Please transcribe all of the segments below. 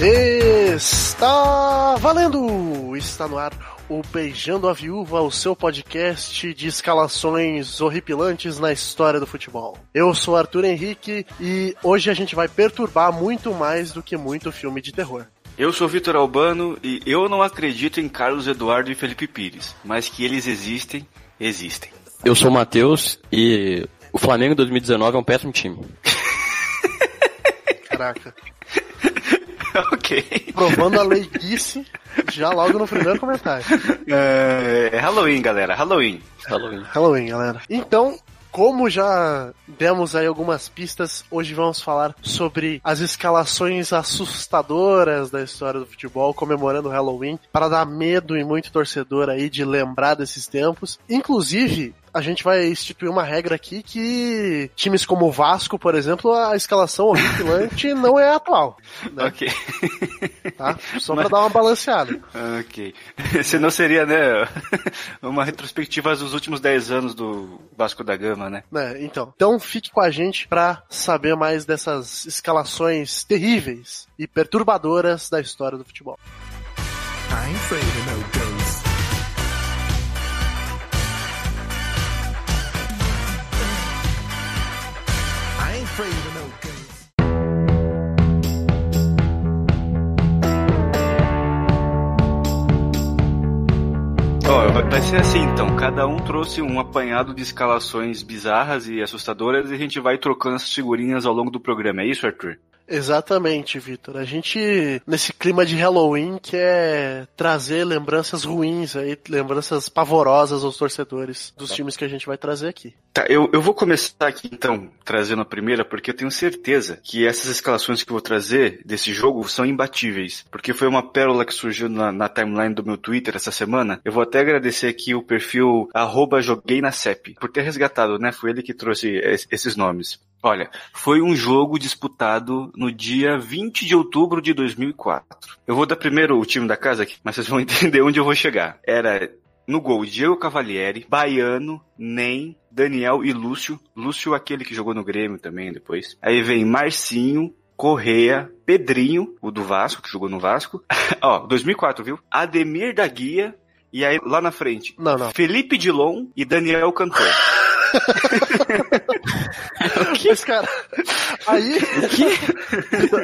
Está valendo! Está no ar o Beijando a Viúva, o seu podcast de escalações horripilantes na história do futebol. Eu sou Arthur Henrique e hoje a gente vai perturbar muito mais do que muito filme de terror. Eu sou Vitor Albano e eu não acredito em Carlos Eduardo e Felipe Pires, mas que eles existem, existem. Eu sou o Matheus e o Flamengo 2019 é um péssimo time. Caraca. ok. Provando a leiguice já logo no primeiro comentário. É, é Halloween, galera. Halloween. Halloween. Halloween, galera. Então, como já demos aí algumas pistas, hoje vamos falar sobre as escalações assustadoras da história do futebol, comemorando o Halloween, para dar medo em muito torcedor aí de lembrar desses tempos. Inclusive, a gente vai instituir uma regra aqui que times como o Vasco, por exemplo, a escalação horripilante não é atual. Né? Ok. Tá? Só pra dar uma balanceada. Ok. Senão seria, né, uma retrospectiva dos últimos 10 anos do Vasco da Gama, né? Né, então. Então fique com a gente pra saber mais dessas escalações terríveis e perturbadoras da história do futebol. I ain't afraid vai- vai ser assim então, cada um trouxe um apanhado de escalações bizarras e assustadoras e a gente vai trocando essas figurinhas ao longo do programa, é isso, Arthur? Exatamente, Vitor. A gente, nesse clima de Halloween, quer trazer lembranças ruins aí, lembranças pavorosas aos torcedores dos times que a gente vai trazer aqui. Tá, eu, eu vou começar aqui então, trazendo a primeira, porque eu tenho certeza que essas escalações que eu vou trazer desse jogo são imbatíveis. Porque foi uma pérola que surgiu na, na timeline do meu Twitter essa semana. Eu vou até agradecer aqui o perfil arroba joguei na CEP, por ter resgatado, né? Foi ele que trouxe es- esses nomes. Olha, foi um jogo disputado no dia 20 de outubro de 2004. Eu vou dar primeiro o time da casa aqui, mas vocês vão entender onde eu vou chegar. Era no gol, Diego Cavalieri, Baiano, Nem, Daniel e Lúcio. Lúcio, aquele que jogou no Grêmio também depois. Aí vem Marcinho, Correia, Pedrinho, o do Vasco, que jogou no Vasco. Ó, 2004, viu? Ademir da Guia. E aí, lá na frente, Não, não. Felipe Dilon e Daniel Cantor. Mas, cara, aí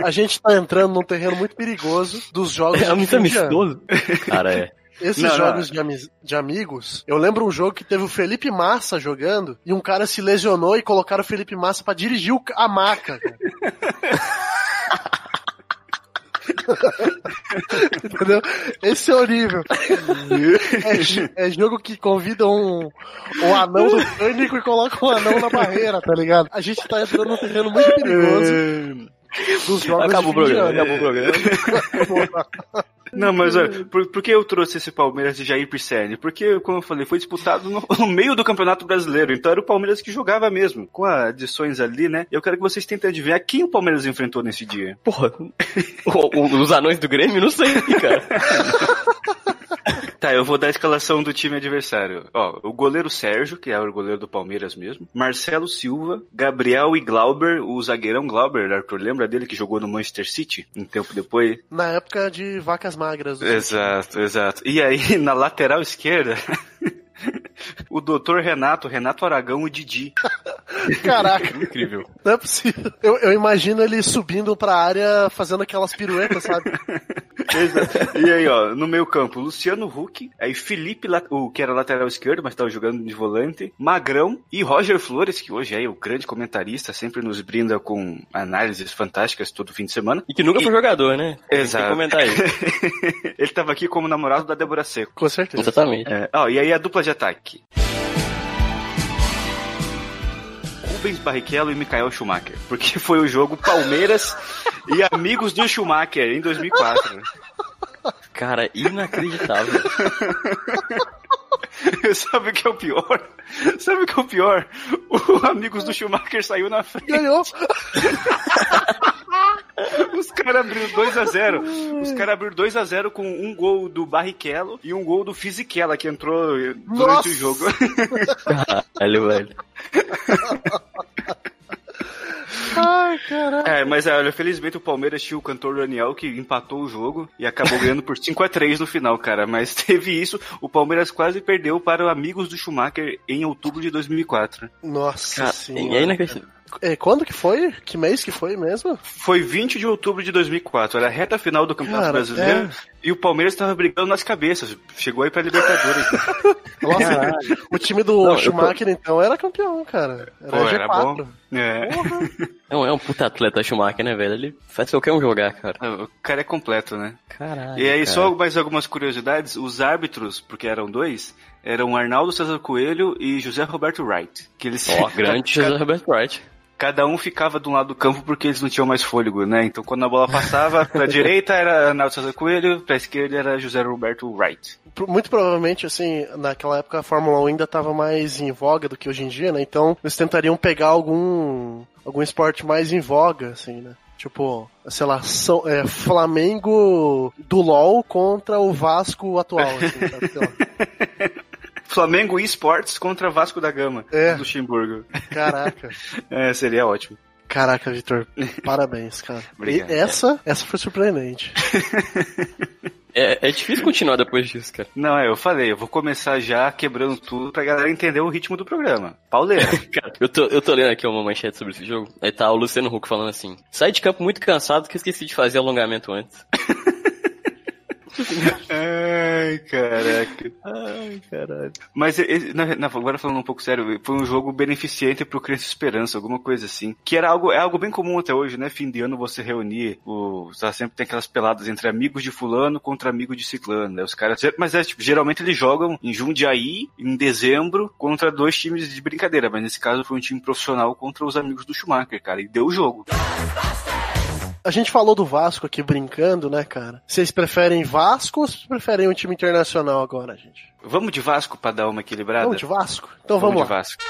a gente tá entrando num terreno muito perigoso dos jogos É de muito de amistoso. Cara, é. Esses Não, não. jogos De, ami- de amigos, eu lembro um jogo que teve o Felipe Massa jogando e um cara se lesionou e colocaram o Felipe Massa pra dirigir a maca. cara. Entendeu? Esse é o nível. É, é jogo que convida um, um anão do pânico e coloca um anão na barreira, tá ligado? A gente tá entrando num terreno muito perigoso dos jogos Acabou o programa, acabou o programa. Não, mas ó, por, por que eu trouxe esse Palmeiras de Jair Pisserni? Porque, como eu falei, foi disputado no, no meio do Campeonato Brasileiro, então era o Palmeiras que jogava mesmo, com adições ali, né? Eu quero que vocês tentem adivinhar quem o Palmeiras enfrentou nesse dia. Porra, o- o- os anões do Grêmio, não sei, cara. Tá, eu vou dar a escalação do time adversário. Ó, o goleiro Sérgio, que é o goleiro do Palmeiras mesmo, Marcelo Silva, Gabriel e Glauber, o zagueirão Glauber, Arthur, lembra dele que jogou no Manchester City um tempo depois? Na época de vacas magras. Exato, exato. E aí, na lateral esquerda, o doutor Renato, Renato Aragão e Didi. Caraca, Incrível. não é possível. Eu, eu imagino ele subindo pra área fazendo aquelas piruetas, sabe? Exato. E aí, ó, no meio campo, Luciano Huck, aí Felipe, o que era lateral esquerdo, mas tava jogando de volante, Magrão e Roger Flores, que hoje é o grande comentarista, sempre nos brinda com análises fantásticas todo fim de semana. E que nunca foi jogador, né? Tem que Exato. comentar aí. Ele tava aqui como namorado da Débora Seco. Com certeza. Exatamente. É, ó, e aí a dupla de ataque. Rubens Barrichello e Michael Schumacher. Porque foi o jogo Palmeiras e Amigos do Schumacher em 2004. Cara, inacreditável. Sabe o que é o pior? Sabe o que é o pior? O Amigos do Schumacher saiu na frente. Ganhou. Os caras abriram 2x0. Os caras abriram 2x0 com um gol do Barrichello e um gol do Fisichella que entrou durante Nossa! o jogo. Caralho, velho. Ai, caralho. É, mas olha, felizmente o Palmeiras tinha o cantor Daniel que empatou o jogo e acabou ganhando por 5 a 3 no final, cara. Mas teve isso, o Palmeiras quase perdeu para amigos do Schumacher em outubro de 2004. Nossa Cara, senhora. e aí, né, É, quando que foi? Que mês que foi mesmo? Foi 20 de outubro de 2004, era a reta final do Campeonato Cara, Brasileiro é. e o Palmeiras estava brigando nas cabeças. Chegou aí pra Libertadores. Nossa, o time do Não, eu tô- Schumacher, então, era campeão, cara. Era Pô, era G4. bom. É. Porra. É um, é um puta atleta Schumacher, né, velho? Ele faz qualquer um jogar, cara. O cara é completo, né? Caralho. E aí, cara. só mais algumas curiosidades: os árbitros, porque eram dois, eram Arnaldo César Coelho e José Roberto Wright. Que eles Ó, grande José Roberto Wright. Cada um ficava de um lado do campo porque eles não tinham mais fôlego, né? Então quando a bola passava, pra direita era Arnaldo César Coelho, pra esquerda era José Roberto Wright. Muito provavelmente, assim, naquela época a Fórmula 1 ainda estava mais em voga do que hoje em dia, né? Então eles tentariam pegar algum algum esporte mais em voga, assim, né? Tipo, sei lá, São, é, Flamengo do LoL contra o Vasco atual, assim? Flamengo eSports contra Vasco da Gama, É. do Luxemburgo. Caraca. É, seria ótimo. Caraca, Vitor. Parabéns, cara. Obrigado. E essa, essa foi surpreendente. É, é difícil continuar depois disso, cara. Não, é, eu falei, eu vou começar já quebrando tudo pra galera entender o ritmo do programa. Pauleira. Cara, eu tô, eu tô lendo aqui uma manchete sobre esse jogo. Aí tá o Luciano Huck falando assim: sai de campo muito cansado que esqueci de fazer alongamento antes. Ai, caraca. Ai, caralho. Mas na- na- agora falando um pouco sério, foi um jogo beneficente pro Criança Esperança, alguma coisa assim. Que era algo, é algo bem comum até hoje, né? Fim de ano você reunir, o, tá, sempre tem aquelas peladas entre amigos de fulano contra amigos de ciclano, né? Os caras, mas é tipo, geralmente eles jogam em Jundiaí, em dezembro, contra dois times de brincadeira, mas nesse caso foi um time profissional contra os amigos do Schumacher, cara, e deu o jogo. A gente falou do Vasco aqui brincando, né, cara? Vocês preferem Vasco ou vocês preferem um time internacional agora, gente? Vamos de Vasco pra dar uma equilibrada? Vamos de Vasco? Então vamos, de lá. Vasco.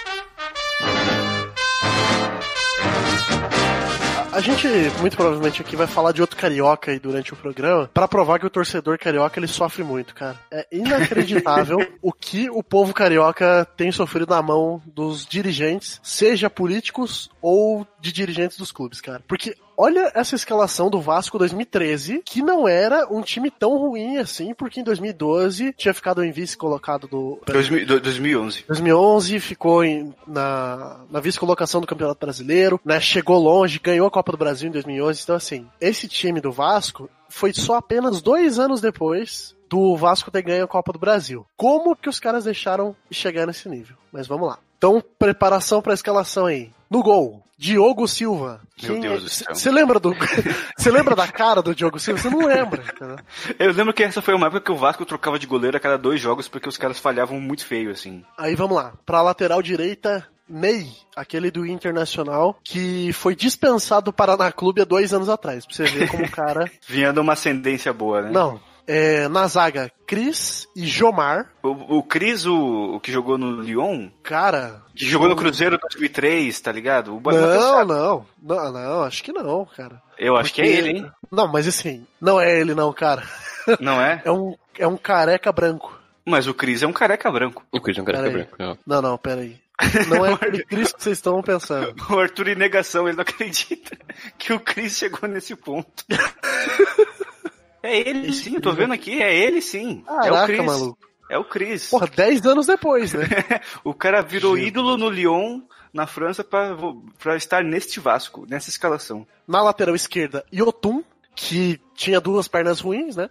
A gente, muito provavelmente, aqui vai falar de outro carioca aí durante o programa, pra provar que o torcedor carioca ele sofre muito, cara. É inacreditável o que o povo carioca tem sofrido na mão dos dirigentes, seja políticos ou de dirigentes dos clubes, cara. Porque olha essa escalação do Vasco 2013, que não era um time tão ruim assim, porque em 2012 tinha ficado em vice colocado do 2000 do- 2011. 2011 ficou em- na, na vice-colocação do Campeonato Brasileiro, né? Chegou longe, ganhou a Copa do Brasil em 2011. Então, assim, esse time do Vasco foi só apenas dois anos depois do Vasco ter ganho a Copa do Brasil. Como que os caras deixaram de chegar nesse nível? Mas vamos lá. Então, preparação pra escalação aí. No gol, Diogo Silva. Meu Deus do céu. Você lembra do. Você lembra da cara do Diogo Silva? Você não lembra. entendeu? Eu lembro que essa foi uma época que o Vasco trocava de goleiro a cada dois jogos porque os caras falhavam muito feio, assim. Aí vamos lá. Pra lateral direita, Ney, aquele do Internacional, que foi dispensado do Paraná Clube há dois anos atrás. Pra você ver como o cara. Vinha de uma ascendência boa, né? Não. É, na zaga, Cris e Jomar. O, o Cris, o, o que jogou no Lyon, Cara. que jogou no Cruzeiro em 2003, tá ligado? O Boa Não, não, não, não, acho que não, cara. Eu acho que é Porque- ele, hein? Não, mas assim, não é ele não, cara. Não é? É um, é um careca branco. Mas o Cris é um careca branco. O Chris é um Pera aí. branco. não. Não, não, pera aí. Não é aquele Cris que vocês estão pensando. O Arthur em negação, ele não acredita que o Cris chegou nesse ponto. É ele sim, tô vendo aqui, é ele sim. é o Caraca, Cris. maluco. É o Cris. Porra, dez anos depois, né? O cara virou ídolo no Lyon, na França, pra, pra estar neste Vasco, nessa escalação. Na lateral esquerda, Yotun, que tinha duas pernas ruins, né?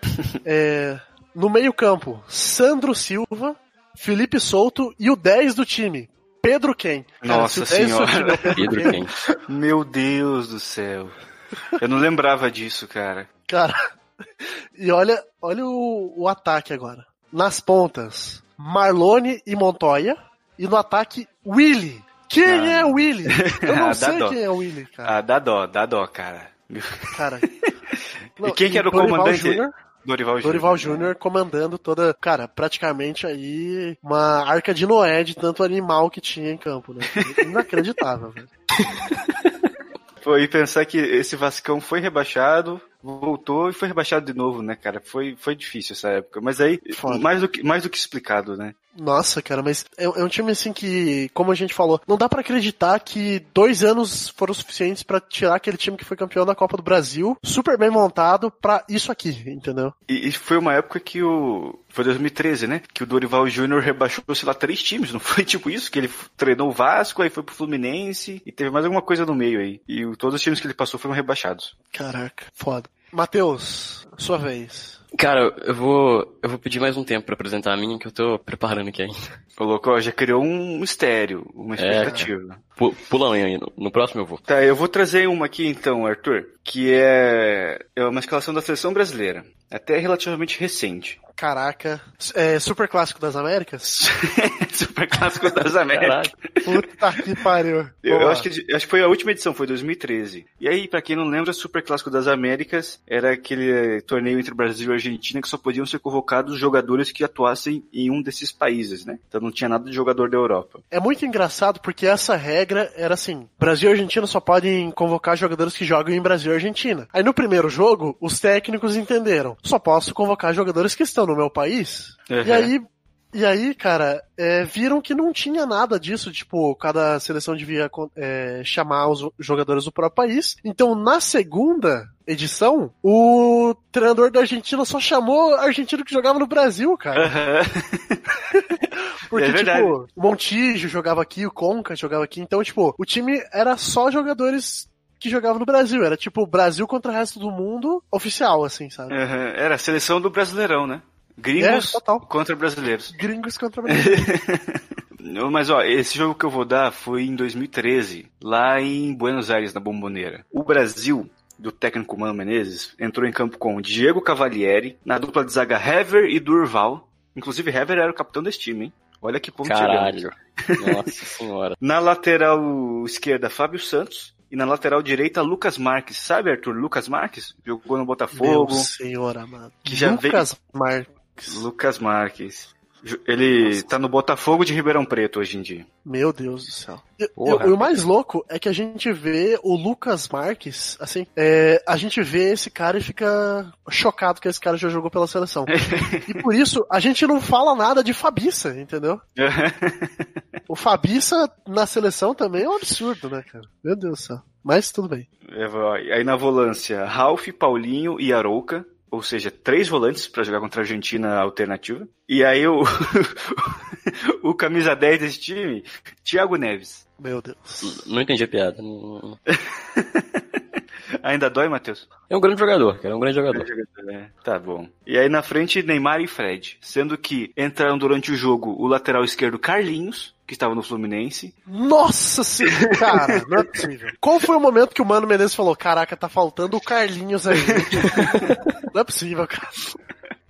É, no meio-campo, Sandro Silva, Felipe Souto e o 10 do time, Pedro Ken. Nossa 10 senhora. time é o Pedro quem? Meu Deus do céu. Eu não lembrava disso, cara. Cara. E olha, olha o, o ataque agora. Nas pontas, Marlone e Montoya. E no ataque, Willy. Quem Ah. é o Willy? Eu não Ah, sei dó. quem é o Willy, cara. Ah, dá dó, dá dó, cara. cara. E quem que era o Dorival comandante? Dorival Júnior. Dorival Júnior comandando toda, cara, praticamente aí uma arca de Noé de tanto animal que tinha em campo, né? Inacreditável, velho. Foi pensar que esse Vascão foi rebaixado, voltou e foi rebaixado de novo, né, cara? Foi, foi difícil essa época. Mas aí, Foda. mais do, que, mais do que explicado, né? Nossa, cara, mas é, é um time assim que, como a gente falou, não dá pra acreditar que dois anos foram suficientes pra tirar aquele time que foi campeão da Copa do Brasil, super bem montado, pra isso aqui, entendeu? E, e foi uma época que o. Foi 2013, né? Que o Dorival Júnior rebaixou, sei lá, três times. Não foi tipo isso? Que ele treinou o Vasco, aí foi pro Fluminense e teve mais alguma coisa no meio aí. E todos os times que ele passou foram rebaixados. Caraca, foda. Matheus, sua vez. Cara, eu vou, eu vou pedir mais um tempo pra apresentar a minha, que eu tô preparando aqui ainda. Colocou, já criou um mistério, uma É, expectativa. Pu- Pula aí, no, no próximo eu vou. Tá, eu vou trazer uma aqui então, Arthur, que é, é uma escalação da seleção brasileira. Até relativamente recente. Caraca. É Super Clássico das Américas? Super clássico das Américas. Puta que pariu. Eu, eu acho que, acho que foi a última edição, foi 2013. E aí, pra quem não lembra, Super Clássico das Américas era aquele eh, torneio entre Brasil e Argentina que só podiam ser convocados jogadores que atuassem em um desses países, né? Então não tinha nada de jogador da Europa. É muito engraçado porque essa regra era assim: Brasil e Argentina só podem convocar jogadores que jogam em Brasil e Argentina. Aí no primeiro jogo, os técnicos entenderam: só posso convocar jogadores que estão no meu país. E Uhum. aí. E aí, cara, é, viram que não tinha nada disso, tipo, cada seleção devia é, chamar os jogadores do próprio país. Então, na segunda edição, o treinador da Argentina só chamou argentino que jogava no Brasil, cara. Aham. Porque, É verdade. tipo, o Montijo jogava aqui, o Conca jogava aqui. Então, tipo, o time era só jogadores que jogavam no Brasil. Era tipo Brasil contra o resto do mundo oficial, assim, sabe? Aham. Era a seleção do Brasileirão, né? É, Gringos total. contra brasileiros. Gringos contra Brasil. Mas ó, esse jogo que eu vou dar foi em 2013, lá em Buenos Aires, na Bomboneira. O Brasil, do técnico Mano Menezes, entrou em campo com Diego Cavalieri, na dupla de zaga Hever e Durval. Inclusive, Hever era o capitão desse time, hein? Olha que ponto Caralho. Nossa senhora. Na lateral esquerda, Fábio Santos. E na lateral direita, Lucas Marques. Sabe, Arthur? Lucas Marques? Jogou no Botafogo. Meu senhor amado. Que já Lucas Marques. Lucas Marques. Ele tá no Botafogo de Ribeirão Preto hoje em dia. Meu Deus do céu. E- e o mais louco é que a gente vê o Lucas Marques, assim, é, a gente vê esse cara e fica chocado que esse cara já jogou pela seleção. e por isso, a gente não fala nada de Fabiça, entendeu? O Fabiça na seleção também é um absurdo, né, cara? Meu Deus do céu. Mas tudo bem. É. Aí na volância, Ralf, Paulinho e Arouca. Ou seja, três volantes pra jogar contra a Argentina alternativa. E aí o, o camisa 10 desse time, Thiago Neves. Meu Deus. Não entendi a piada. Não- Ainda dói, Matheus? É um grande jogador, cara. É um grande jogador. É, tá bom. E aí na frente, Neymar e Fred. Sendo que entraram durante o jogo o lateral esquerdo Carlinhos, que estava no Fluminense. Nossa senhora, cara, não é possível. Qual foi o momento que o Mano Menezes falou, caraca, tá faltando o Carlinhos aí. não é possível, cara.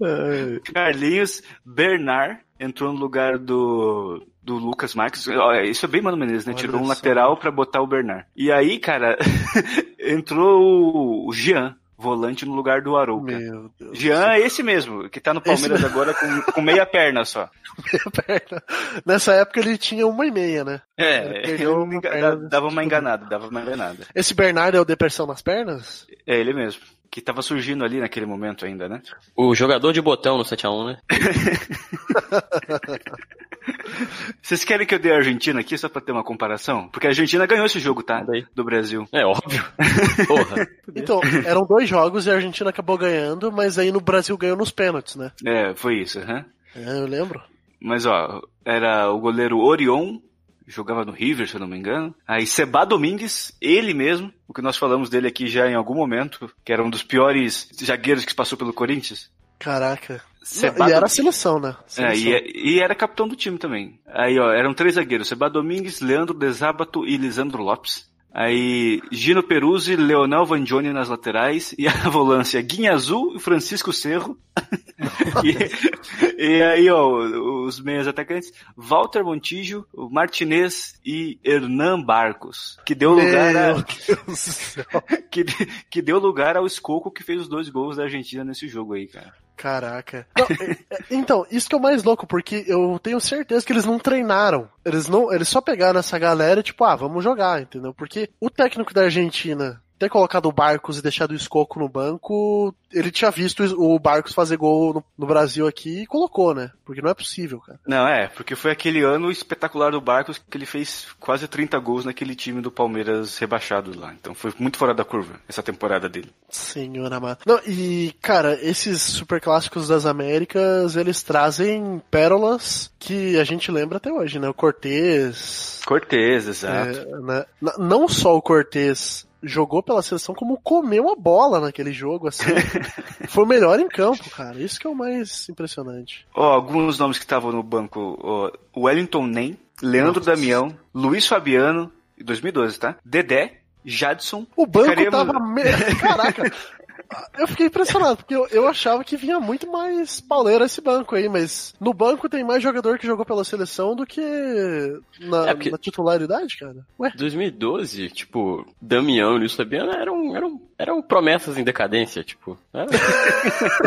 É, Carlinhos, Bernard entrou no lugar do, do Lucas Marques. Isso é bem Mano Menezes, né? Olha Tirou um só. lateral pra botar o Bernard. E aí, cara, entrou o- o Jean, volante no lugar do Arouca. Meu Deus. Jean é esse mesmo, que tá no Palmeiras agora com, com meia perna só. céu, perna. Nessa época ele tinha uma e meia, né? É, uma enga- perna dava uma enganada, dava uma enganada. Esse Bernardo é o depressão nas pernas? É ele mesmo. Que tava surgindo ali naquele momento ainda, né? O jogador de botão no 7x1, né? Vocês querem que eu dê a Argentina aqui só pra ter uma comparação? Porque a Argentina ganhou esse jogo, tá? Do Brasil. É óbvio. Porra. Então, eram dois jogos e a Argentina acabou ganhando, mas aí no Brasil ganhou nos pênaltis, né? É, foi isso, aham. É, eu lembro. Mas ó, era o goleiro Orion, jogava no River, se eu não me engano. Aí Seba Domingues, ele mesmo, o que nós falamos dele aqui já em algum momento, que era um dos piores zagueiros que passou pelo Corinthians. Caraca. Seba e era a seleção, né? É, Seleção. e, e era capitão do time também. Aí, ó, eram três zagueiros: Seba Domingues, Leandro Desábato e Lisandro Lopes. Aí, Gino Peruzzi, Leonel Vandione nas laterais e a volância Guinha Azul e Francisco Cerro. e, e aí, ó, os meias atacantes, Walter Montijo, Martinez e Hernan Barcos, que deu lugar a, Meu Deus do céu. que, que deu lugar ao Escoco que fez os dois gols da Argentina nesse jogo aí, cara. Caraca. Não, é- é- então, isso que é o mais louco, porque eu tenho certeza que eles não treinaram. Eles não, eles só pegaram essa galera tipo, ah, vamos jogar, entendeu? Porque o técnico da Argentina ter colocado o Barcos e deixado o Escoco no banco, ele tinha visto o Barcos fazer gol no, no Brasil aqui e colocou, né? Porque não é possível, cara. Não, é, porque foi aquele ano espetacular do Barcos que ele fez quase 30 gols naquele time do Palmeiras rebaixado lá. Então foi muito fora da curva essa temporada dele. Senhor amado. Não, e, cara, esses super clássicos das Américas, eles trazem pérolas que a gente lembra até hoje, né? O Cortez. Cortez, exato. É, né? Não só o Cortez jogou pela seleção, como comeu a bola naquele jogo, assim. Foi o melhor em campo, cara. Isso que é o mais impressionante. Ó, alguns nomes que estavam no banco: ó, Wellington Nem, Leandro Nossa. Damião, Luiz Fabiano, em 2012, tá? Dedé, Jadson. O banco Ficaríamos- tava. Me... Caraca! Eu fiquei impressionado, porque eu, eu achava que vinha muito mais pauleiro esse banco aí, mas no banco tem mais jogador que jogou pela seleção do que na, É, porque- na titularidade, cara. Ué, 2012, tipo, Damião e Luiz Fabiano eram, eram, eram promessas em decadência, tipo. Era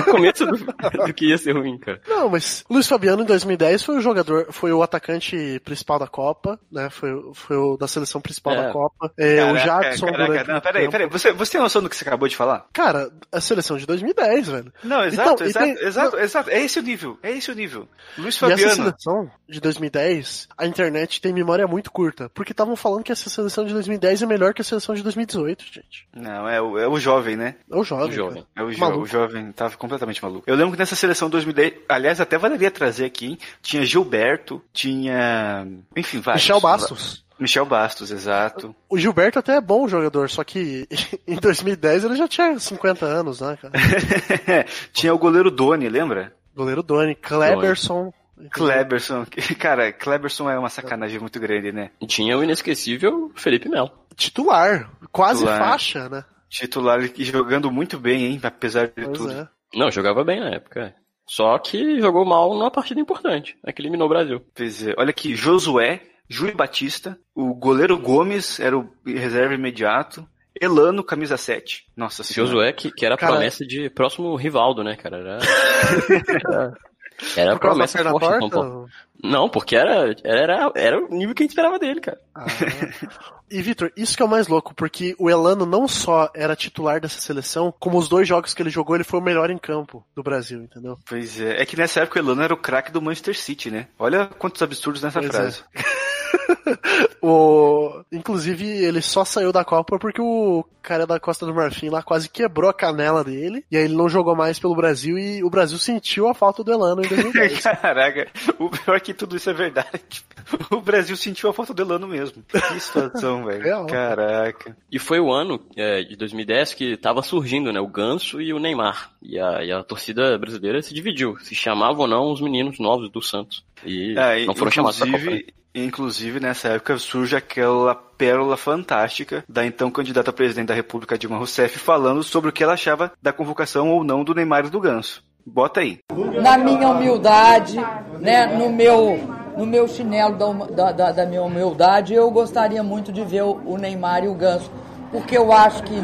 o começo do, do que ia ser ruim, cara. não, mas Luiz Fabiano em 2010 foi o jogador, foi o atacante principal da Copa, né? Foi, foi o da seleção principal É. da Copa. É, o Caraca, Jadson caraca, durante não, muito peraí, peraí. Você, você tem noção do que você acabou de falar? Cara, a seleção de 2010, velho. Não, exato, Então, exato, tem- exato, exato. É esse o nível, é esse o nível. Luiz E essa Fabiano. seleção de 2010, a internet tem memória muito curta, porque estavam falando que essa seleção de 2010 é melhor que a seleção de 2018, gente. Não, é o, é o jovem, né? É o jovem. O jovem. É o, jo Maluco. o jovem, tava completamente maluco. Eu lembro que nessa seleção 2010, aliás, até valeria trazer aqui, hein? tinha Gilberto, tinha. Enfim, vários. Michel Bastos. Michel Bastos, exato. O Gilberto até é bom jogador, só que em 2010 ele já tinha 50 anos, né, cara? tinha o goleiro Doni, lembra? Goleiro Doni, Kleberson. Kleberson. Cara, Kleberson é uma sacanagem muito grande, né? E tinha o inesquecível Felipe Melo. Titular, quase Titular. faixa, né? Titular e jogando muito bem, hein? Apesar de Pois tudo. é. Não, jogava bem na época. Só que jogou mal numa partida importante. É que eliminou o Brasil. Pois é. Olha aqui, Josué, Júlio Batista, o goleiro Gomes era o reserva imediato, Elano, camisa 7. Nossa senhora. Josué, que, que era a Cara- promessa de próximo Rivaldo, né, cara? Era, era, era a promessa forte torta? Paulo. Não, porque era, era, era o nível que a gente esperava dele, cara. Ah. E, Vitor, isso que é o mais louco, porque o Elano não só era titular dessa seleção, como os dois jogos que ele jogou, ele foi o melhor em campo do Brasil, entendeu? Pois é. É que nessa época o Elano era o craque do Manchester City, né? Olha quantos absurdos nessa Pois é. o... Inclusive, ele só saiu da Copa porque o cara da Costa do Marfim lá quase quebrou a canela dele, e aí ele não jogou mais pelo Brasil, e o Brasil sentiu a falta do Elano em 2010. Caraca, o pior é que tudo isso é verdade. O Brasil sentiu a falta do Elano mesmo. Que situação, velho. Real. Caraca. E foi o ano é, de 2010 que tava surgindo, né? O Ganso e o Neymar. E a, e a torcida brasileira se dividiu. Se chamavam ou não os meninos novos do Santos. E Ah, não foram chamados pra Copa. né? Inclusive, nessa época surge aquela pérola fantástica da então candidata a presidente da República, Dilma Rousseff, falando sobre o que ela achava da convocação ou não do Neymar e do Ganso. Bota aí. na minha humildade, né, no meu, no meu chinelo da, da, da- minha humildade, eu gostaria muito de ver o, o Neymar e o Ganso, porque eu acho que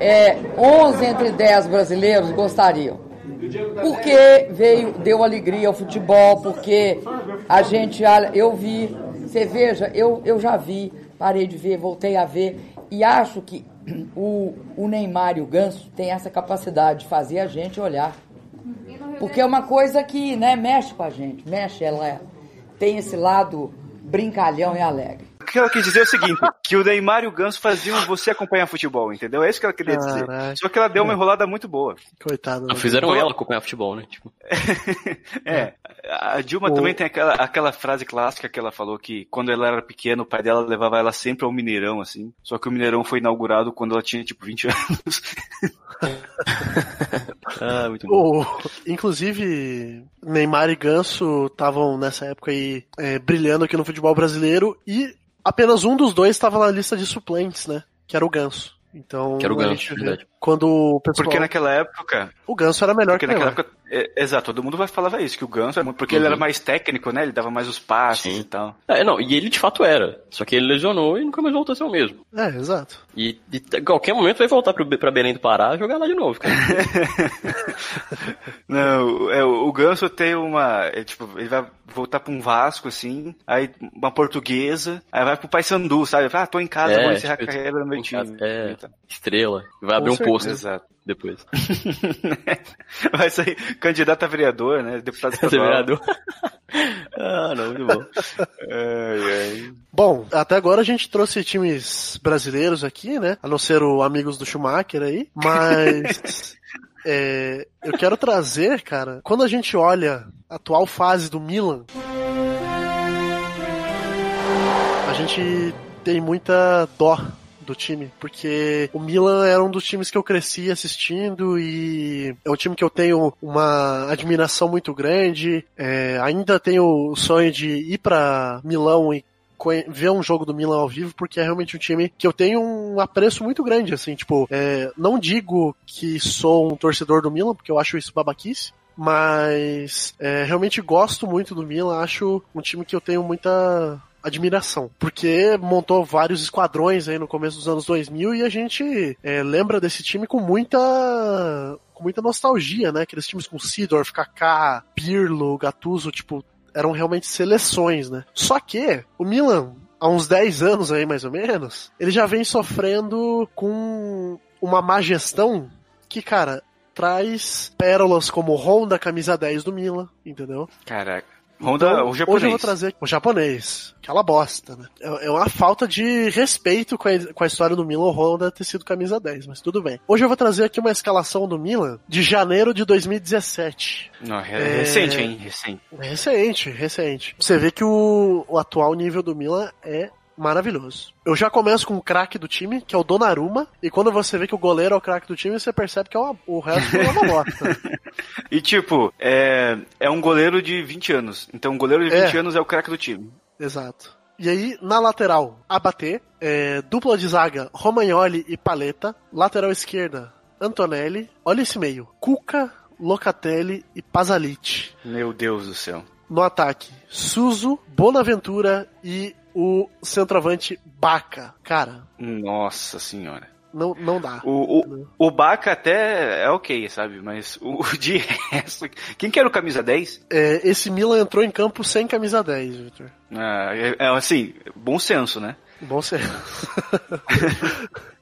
é, 11 entre 10 brasileiros gostariam. Porque veio, deu alegria ao futebol, porque a gente, eu vi, você veja, eu, eu já vi, parei de ver, voltei a ver, e acho que o, o Neymar e o Ganso têm essa capacidade de fazer a gente olhar. Porque é uma coisa que né, mexe com a gente, mexe, ela é- tem esse lado brincalhão e alegre. O que ela quis dizer é o seguinte, que o Neymar e o Ganso faziam você acompanhar futebol, entendeu? É isso que ela queria dizer. Caraca. Só que ela deu uma enrolada muito boa. Coitado. né? Fizeram ela acompanhar futebol, né? Tipo, É, a Dilma O- também tem aquela, aquela frase clássica que ela falou que quando ela era pequena, o pai dela levava ela sempre ao Mineirão, assim. Só que o Mineirão foi inaugurado quando ela tinha, tipo, 20 anos. ah, muito bom. O- inclusive, Neymar e Ganso estavam nessa época aí é, brilhando aqui no futebol brasileiro e apenas um dos dois estava na lista de suplentes, né? Que era o Ganso. Então, Que era o Ganso, gente vê verdade. Quando o pessoal, Porque naquela época, o Ganso era melhor porque que o naquela época, é, exato, todo mundo vai falava isso, que o Ganso, era muito- porque ele Uhum. era mais técnico, né? Ele dava mais os passes Sim. e tal. É, não, e ele de fato era. Só que ele lesionou e nunca mais voltou a ser o mesmo. É, exato. E de qualquer momento vai voltar pro, pra Belém do Pará e jogar lá de novo, cara. Não, é, o Ganso tem uma. é, tipo, ele vai voltar pra um Vasco, assim, aí uma portuguesa, aí vai pro Paysandu, sabe? Ah, tô em casa, É, vou encerrar tipo, a carreira no meu time. casa, é. Então, Estrela. Vai abrir um certeza. Posto Exato. depois. Vai sair candidato a vereador, né? Deputado Ser estadual. vereador. ah, não, muito bom. Ai, ai. Bom, até agora a gente trouxe times brasileiros aqui, né? A não ser o Amigos do Schumacher aí, mas. é, eu quero trazer, cara, quando a gente olha a atual fase do Milan, a gente tem muita dó do time, porque o Milan era um dos times que eu cresci assistindo e é um time que eu tenho uma admiração muito grande. É, ainda tenho o sonho de ir pra Milão e ver um jogo do Milan ao vivo, porque é realmente um time que eu tenho um apreço muito grande, assim, tipo, é, não digo que sou um torcedor do Milan, porque eu acho isso babaquice, mas é, realmente gosto muito do Milan, acho um time que eu tenho muita admiração, porque montou vários esquadrões aí no começo dos anos 2000 e a gente é, lembra desse time com muita com muita nostalgia, né? Aqueles times com Sidorf, Kaká, Pirlo, Gattuso, tipo, eram realmente seleções, né? Só que o Milan, há uns 10 anos aí mais ou menos, ele já vem sofrendo com uma má gestão que, cara, traz pérolas como Honda, camisa 10 do Milan, entendeu? Caraca. Honda, Então, o japonês. Hoje eu vou trazer o japonês. Aquela bosta, né? É é uma falta de respeito com a, com a história do Milan Honda ter sido camisa 10, mas tudo bem. Hoje eu vou trazer aqui uma escalação do Milan de janeiro de 2017. Não, é, É. recente, hein? Recente. Recente, recente. Você vê que o, o atual nível do Milan é maravilhoso. Eu já começo com o craque do time, que é o Donnarumma, e quando você vê que o goleiro é o craque do time, você percebe que é uma, o resto é uma bosta. E tipo, é, é um goleiro de 20 anos. Então um goleiro de 20 É. anos é o craque do time. Exato. E aí, na lateral, Abaté, é, dupla de zaga, Romagnoli e Paleta, lateral esquerda, Antonelli, olha esse meio, Cuca, Locatelli e Pasalic. Meu Deus do céu. No ataque, Suzu, Bonaventura e o centroavante Baca. Cara, Nossa senhora. não, não dá. O, o, o Baca até é ok, sabe? Mas o, o de resto. Quem que era o camisa 10? É, esse Milan entrou em campo sem camisa 10, Victor. Ah, é, é assim, bom senso, né? Bom ser.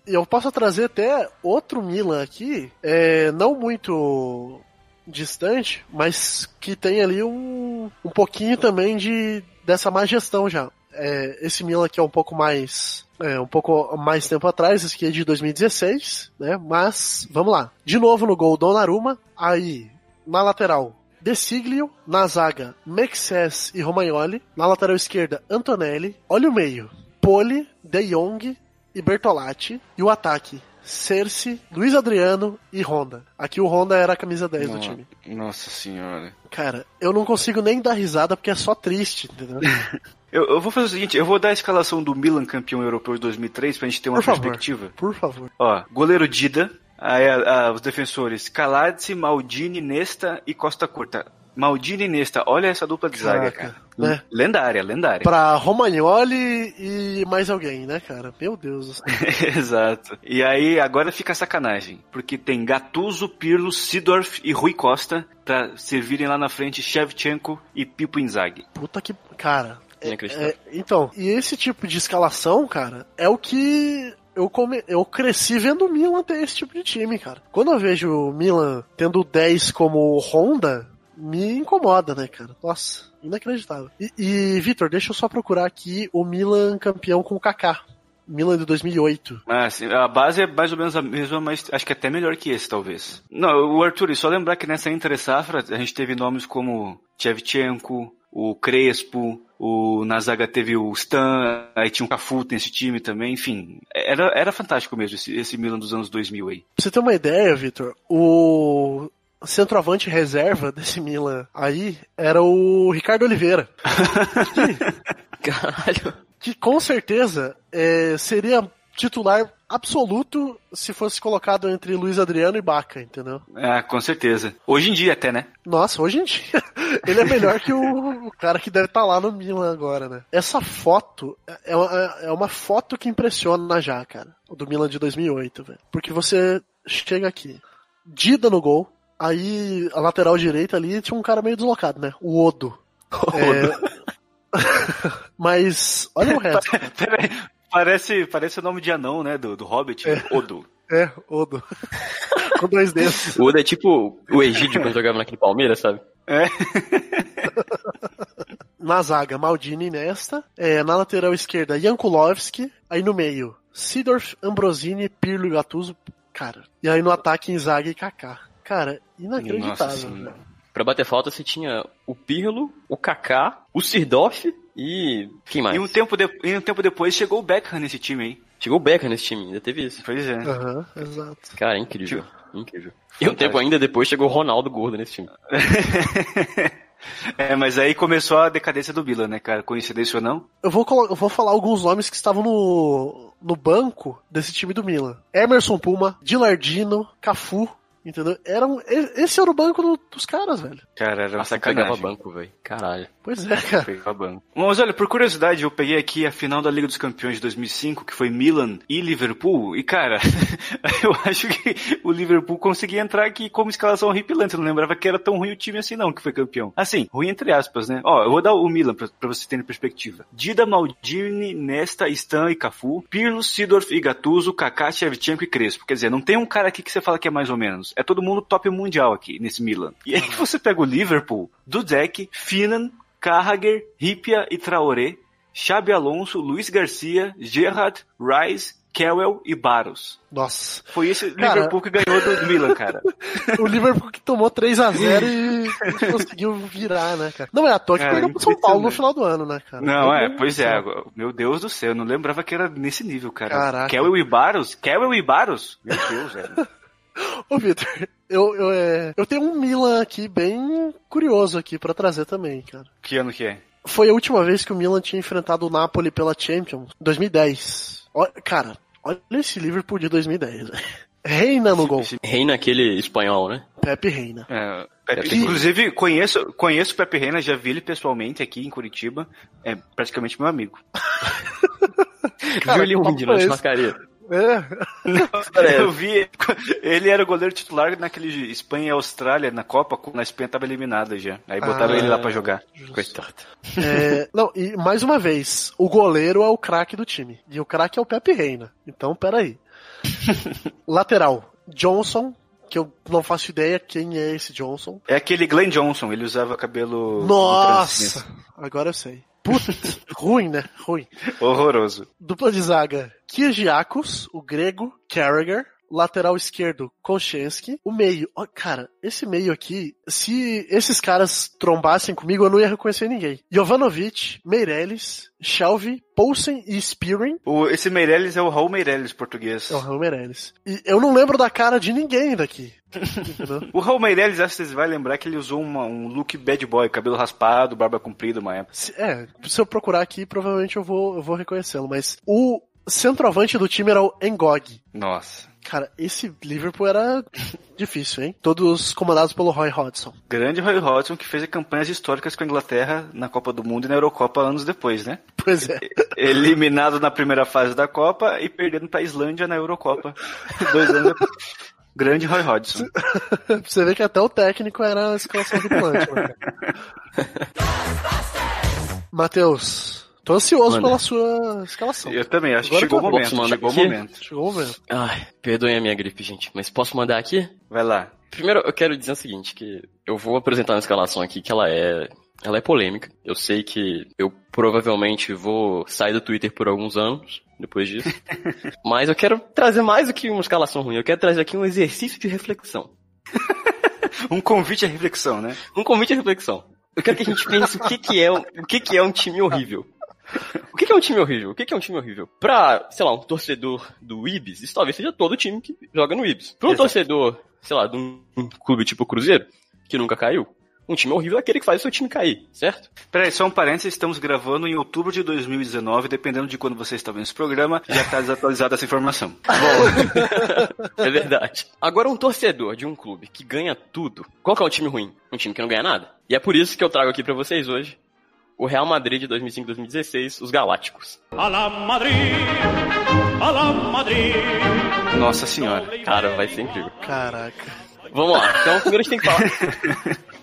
E eu posso trazer até outro Milan aqui, é, não muito distante, mas que tem ali um, um pouquinho também de dessa má gestão já. É, esse Milan aqui é um pouco mais é, um pouco mais tempo atrás, esse aqui é de 2016, né? Mas vamos lá. De novo no gol Donnarumma, aí na lateral De Siglio, na zaga Mexes e Romagnoli, na lateral esquerda Antonelli, olha o meio, Poli, De Jong e Bertolatti, e o ataque Cerce, Luiz Adriano e Honda. Aqui o Honda era a camisa 10 do No- time. Nossa senhora. Cara, eu não consigo nem dar risada porque é só triste, entendeu? Eu, eu vou fazer o seguinte, eu vou dar a escalação do Milan campeão europeu de 2003 pra gente ter uma Por favor. perspectiva. Por favor. Ó, goleiro Dida, aí a- a- os defensores Caladze, Maldini, Nesta e Costa Curta. Maldini e Nesta, olha essa dupla de zaga, Caraca, cara. né? Lendária, lendária. Pra Romagnoli e mais alguém, né, cara? Meu Deus. do céu. Exato. E aí agora fica a sacanagem, porque tem Gattuso, Pirlo, Sidorf e Rui Costa pra servirem lá na frente Shevchenko e Pipo Inzaghi. Puta que. Cara. É- Inacreditável. é- então, e esse tipo de escalação, cara, é o que. Eu, come... eu cresci vendo o Milan ter esse tipo de time, cara. Quando eu vejo o Milan tendo 10 como Honda, me incomoda, né, cara? Nossa, inacreditável. E, e Vitor, deixa eu só procurar aqui o Milan campeão com o Kaká. Milan de 2008. Ah, sim, a base é mais ou menos a mesma, mas acho que até melhor que esse, talvez. Não, o Arthur, e só lembrar que nessa entre safra a gente teve nomes como Shevchenko, o Crespo, o na zaga teve o Stan, aí tinha o Cafu nesse time também, enfim. Era, era fantástico mesmo esse, esse Milan dos anos 2000 aí. Pra você ter uma ideia, Vitor, o centroavante reserva desse Milan aí era o Ricardo Oliveira. Caralho. Que com certeza é, seria titular absoluto se fosse colocado entre Luiz Adriano e Baca, entendeu? Ah, com certeza. Hoje em dia até, né? Nossa, hoje em dia ele é melhor que o, o cara que deve estar lá no Milan agora, né? Essa foto é uma, é uma foto que impressiona já, cara. O do Milan de 2008, velho. Porque você chega aqui, Dida no gol, aí a lateral direita ali tinha um cara meio deslocado, né? O Odo. É... Mas, olha o resto. Peraí, parece, parece o nome de anão, né? Do, do Hobbit. Odo. É, Odo. Com dois dedos. O Oda é tipo o Egídio quando jogava naquele Palmeiras, sabe? É. Na zaga, Maldini nesta. É, na lateral esquerda, Jankulovski. Aí no meio, Sidorf, Ambrosini, Pirlo e Gattuso. Cara. E aí no ataque, Inzaghi e Kaká. Cara, Nossa inacreditável. Senhora. Pra bater falta você tinha o Pirlo, o Kaká, o Sirdorf e... Quem mais? E um, tempo de- e um tempo depois chegou o Beckham nesse time aí. Chegou o Becker nesse time, ainda teve isso. Pois é. Aham, exato. Cara, incrível. Incrível. E um tempo ainda depois chegou o Ronaldo Gordo nesse time. é, mas aí começou a decadência do Milan, né, cara? Coincidência ou não? Eu vou, eu vou falar alguns nomes que estavam no, no banco desse time do Milan. Emerson Puma, Dilardino, Cafu, entendeu? Era um, esse era o banco do- dos caras, velho. Cara, era uma Nossa, pegava sacanagem. banco, velho. Caralho. Pois é, cara. Pegava banco. Mas olha, por curiosidade, eu peguei aqui a final da Liga dos Campeões de 2005, que foi Milan e Liverpool, e cara, eu acho que o Liverpool conseguia entrar aqui como escalação horripilante, eu não lembrava que era tão ruim o time assim não, que foi campeão. Assim, ruim entre aspas, né? Ó, eu vou dar o Milan pra, pra vocês terem perspectiva. Dida, Maldini, Nesta, Stan e Cafu, Pirlo, Sidorf e Gattuso, Kaká, Shevchenko e Crespo. Quer dizer, não tem um cara aqui que você fala que é mais ou menos. É todo mundo top mundial aqui, nesse Milan. E aí você pega o Liverpool, Dudek, Finan, Carragher, Ripia e Traoré, Xabi Alonso, Luiz Garcia, Gerrard, Rice, Kewell e Barros. Nossa. Foi esse Cara. Liverpool que ganhou do Milan, cara. O Liverpool que tomou 3x0 e conseguiu virar, né, cara? Não é à toa que É, perdeu pro São Paulo no impressionante. final do ano, né, cara? Não, Meu é, pois é. Meu Deus do céu, eu não lembrava que era nesse nível, cara. Caraca. Kewell e Barros? Kewell e Barros? Meu Deus, velho. Ô, Vitor, eu, eu, é, eu tenho um Milan aqui bem curioso aqui pra trazer também, cara. Que ano que é? Foi a última vez que o Milan tinha enfrentado o Napoli pela Champions, 2010. Ó, cara, olha esse Liverpool de 2010. velho. Reina no gol, Reina aquele espanhol, né? Pepe Reina. É, Pepe- Que- Inclusive, conheço, conheço o Pepe Reina, já vi ele pessoalmente aqui em Curitiba. É praticamente meu amigo. Cara, Viu ele onde? Na churrascaria. É, Eu vi, ele era o goleiro titular naquele Espanha e Austrália na Copa, a Espanha tava eliminada já. Aí botaram Ah. ele lá pra jogar. Coitado. é, não, e mais uma vez, o goleiro é o craque do time. E o craque é o Pepe Reina. Então, peraí. Lateral, Johnson, que eu não faço ideia quem é esse Johnson. É aquele Glenn Johnson, ele usava cabelo. Nossa! Agora eu sei. Putz, ruim, né? Ruim. Horroroso. Dupla de zaga, Kyrgiakos, o grego, Carragher. Lateral esquerdo, Konchensky. O meio, ó, cara, esse meio aqui, se esses caras trombassem comigo, eu não ia reconhecer ninguém. Jovanovic, Meirelles, Shelby, Poulsen e Spearing. O, esse Meirelles é o Raul Meirelles português. É o Raul Meirelles. E eu não lembro da cara de ninguém daqui. O Raul Meirelles, acho que vocês vão lembrar que ele usou uma- um look bad boy, cabelo raspado, barba comprida uma época. Se- é, se eu procurar aqui, provavelmente eu vou, eu vou reconhecê-lo. Mas o centroavante do time era o Engog. Nossa. Cara, esse Liverpool era difícil, hein? Todos comandados pelo Roy Hodgson. Grande Roy Hodgson que fez campanhas históricas com a Inglaterra na Copa do Mundo e na Eurocopa anos depois, né? Pois é. Eliminado na primeira fase da Copa e perdendo pra Islândia na Eurocopa. Dois anos depois. Grande Roy Hodgson. Você ver que até o técnico era a escalação ripulante, mano. Matheus, tô ansioso Manda. pela sua escalação. Eu também, acho que Agora chegou o tá momento. Mandar Chegou o momento. Chegou o momento. Ai, perdoem a minha gripe, gente. Mas posso mandar aqui? Vai lá. Primeiro, eu quero dizer o seguinte, que eu vou apresentar uma escalação aqui que ela é, ela é polêmica. Eu sei que eu provavelmente vou sair do Twitter por alguns anos depois disso. mas eu quero trazer mais do que uma escalação ruim. Eu quero trazer aqui um exercício de reflexão. Um convite à reflexão, né? Um convite à reflexão. Eu quero que a gente pense o que que é, o que que é um time horrível. O que é um time horrível? O que é um time horrível? Pra, sei lá, um torcedor do Ibis, isso talvez seja todo time que joga no Ibis. Pra um Exato. torcedor, sei lá, de um, clube tipo Cruzeiro, que nunca caiu, um time horrível é aquele que faz o seu time cair, certo? Peraí, só um parênteses, estamos gravando em outubro de 2019, dependendo de quando você está vendo esse programa, já está desatualizada essa informação. É verdade. Agora, um torcedor de um clube que ganha tudo, qual que é um time ruim? Um time que não ganha nada. E é por isso que eu trago aqui pra vocês hoje o Real Madrid de 2005-2016, os Galácticos. A la Madrid, a la Madrid. Nossa senhora. Cara, vai ser incrível. Caraca. Vamos lá. Então, primeiro a gente tem que falar.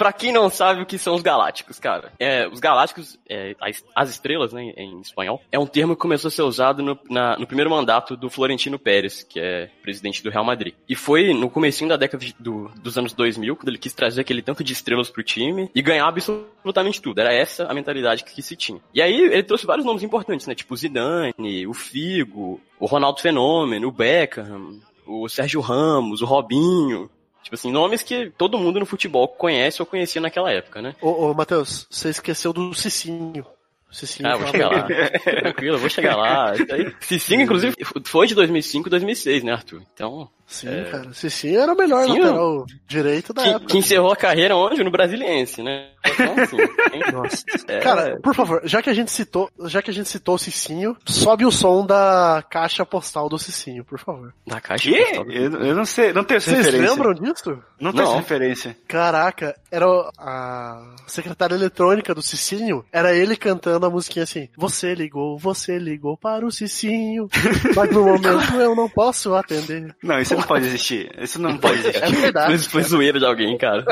pra, quem não sabe o que são os galácticos, cara, é, os galácticos, é, as, as estrelas, né, em espanhol, é um termo que começou a ser usado no, na- no primeiro mandato do Florentino Pérez, que é presidente do Real Madrid. E foi no comecinho da década de- do- dos anos 2000, quando ele quis trazer aquele tanto de estrelas pro time e ganhar absolutamente tudo. Era essa a mentalidade que, que se tinha. E aí ele trouxe vários nomes importantes, né, tipo Zidane, o Figo, o Ronaldo Fenômeno, o Beckham, o Sérgio Ramos, o Robinho. Tipo assim, nomes que todo mundo no futebol conhece ou conhecia naquela época, né? Ô, ô Matheus, você esqueceu do Cicinho. Cicinho Ah, vou chegar lá. Tranquilo, vou chegar lá. Cicinho, inclusive, foi de 2005 e 2006, né, Arthur? Então, Sim, cara. Cicinho era o melhor Cicinho- lateral direito da que, época. que encerrou a carreira onde? No Brasiliense, né? Então, assim, Nossa. é, Cara, por favor, já que a gente citou, já que a gente citou o Cicinho, sobe o som da caixa postal do Cicinho, por favor. da caixa Que? postal. Eu, eu não sei, não tenho essa Vocês referência. lembram disso? Não tenho essa Não. referência. Caraca, era a secretária eletrônica do Cicinho, era ele cantando a musiquinha assim: Você ligou, você ligou para o Cicinho, mas no momento eu não posso atender. Não, isso não pode existir. Isso não pode existir. É verdade. Isso foi zoeira de alguém, cara.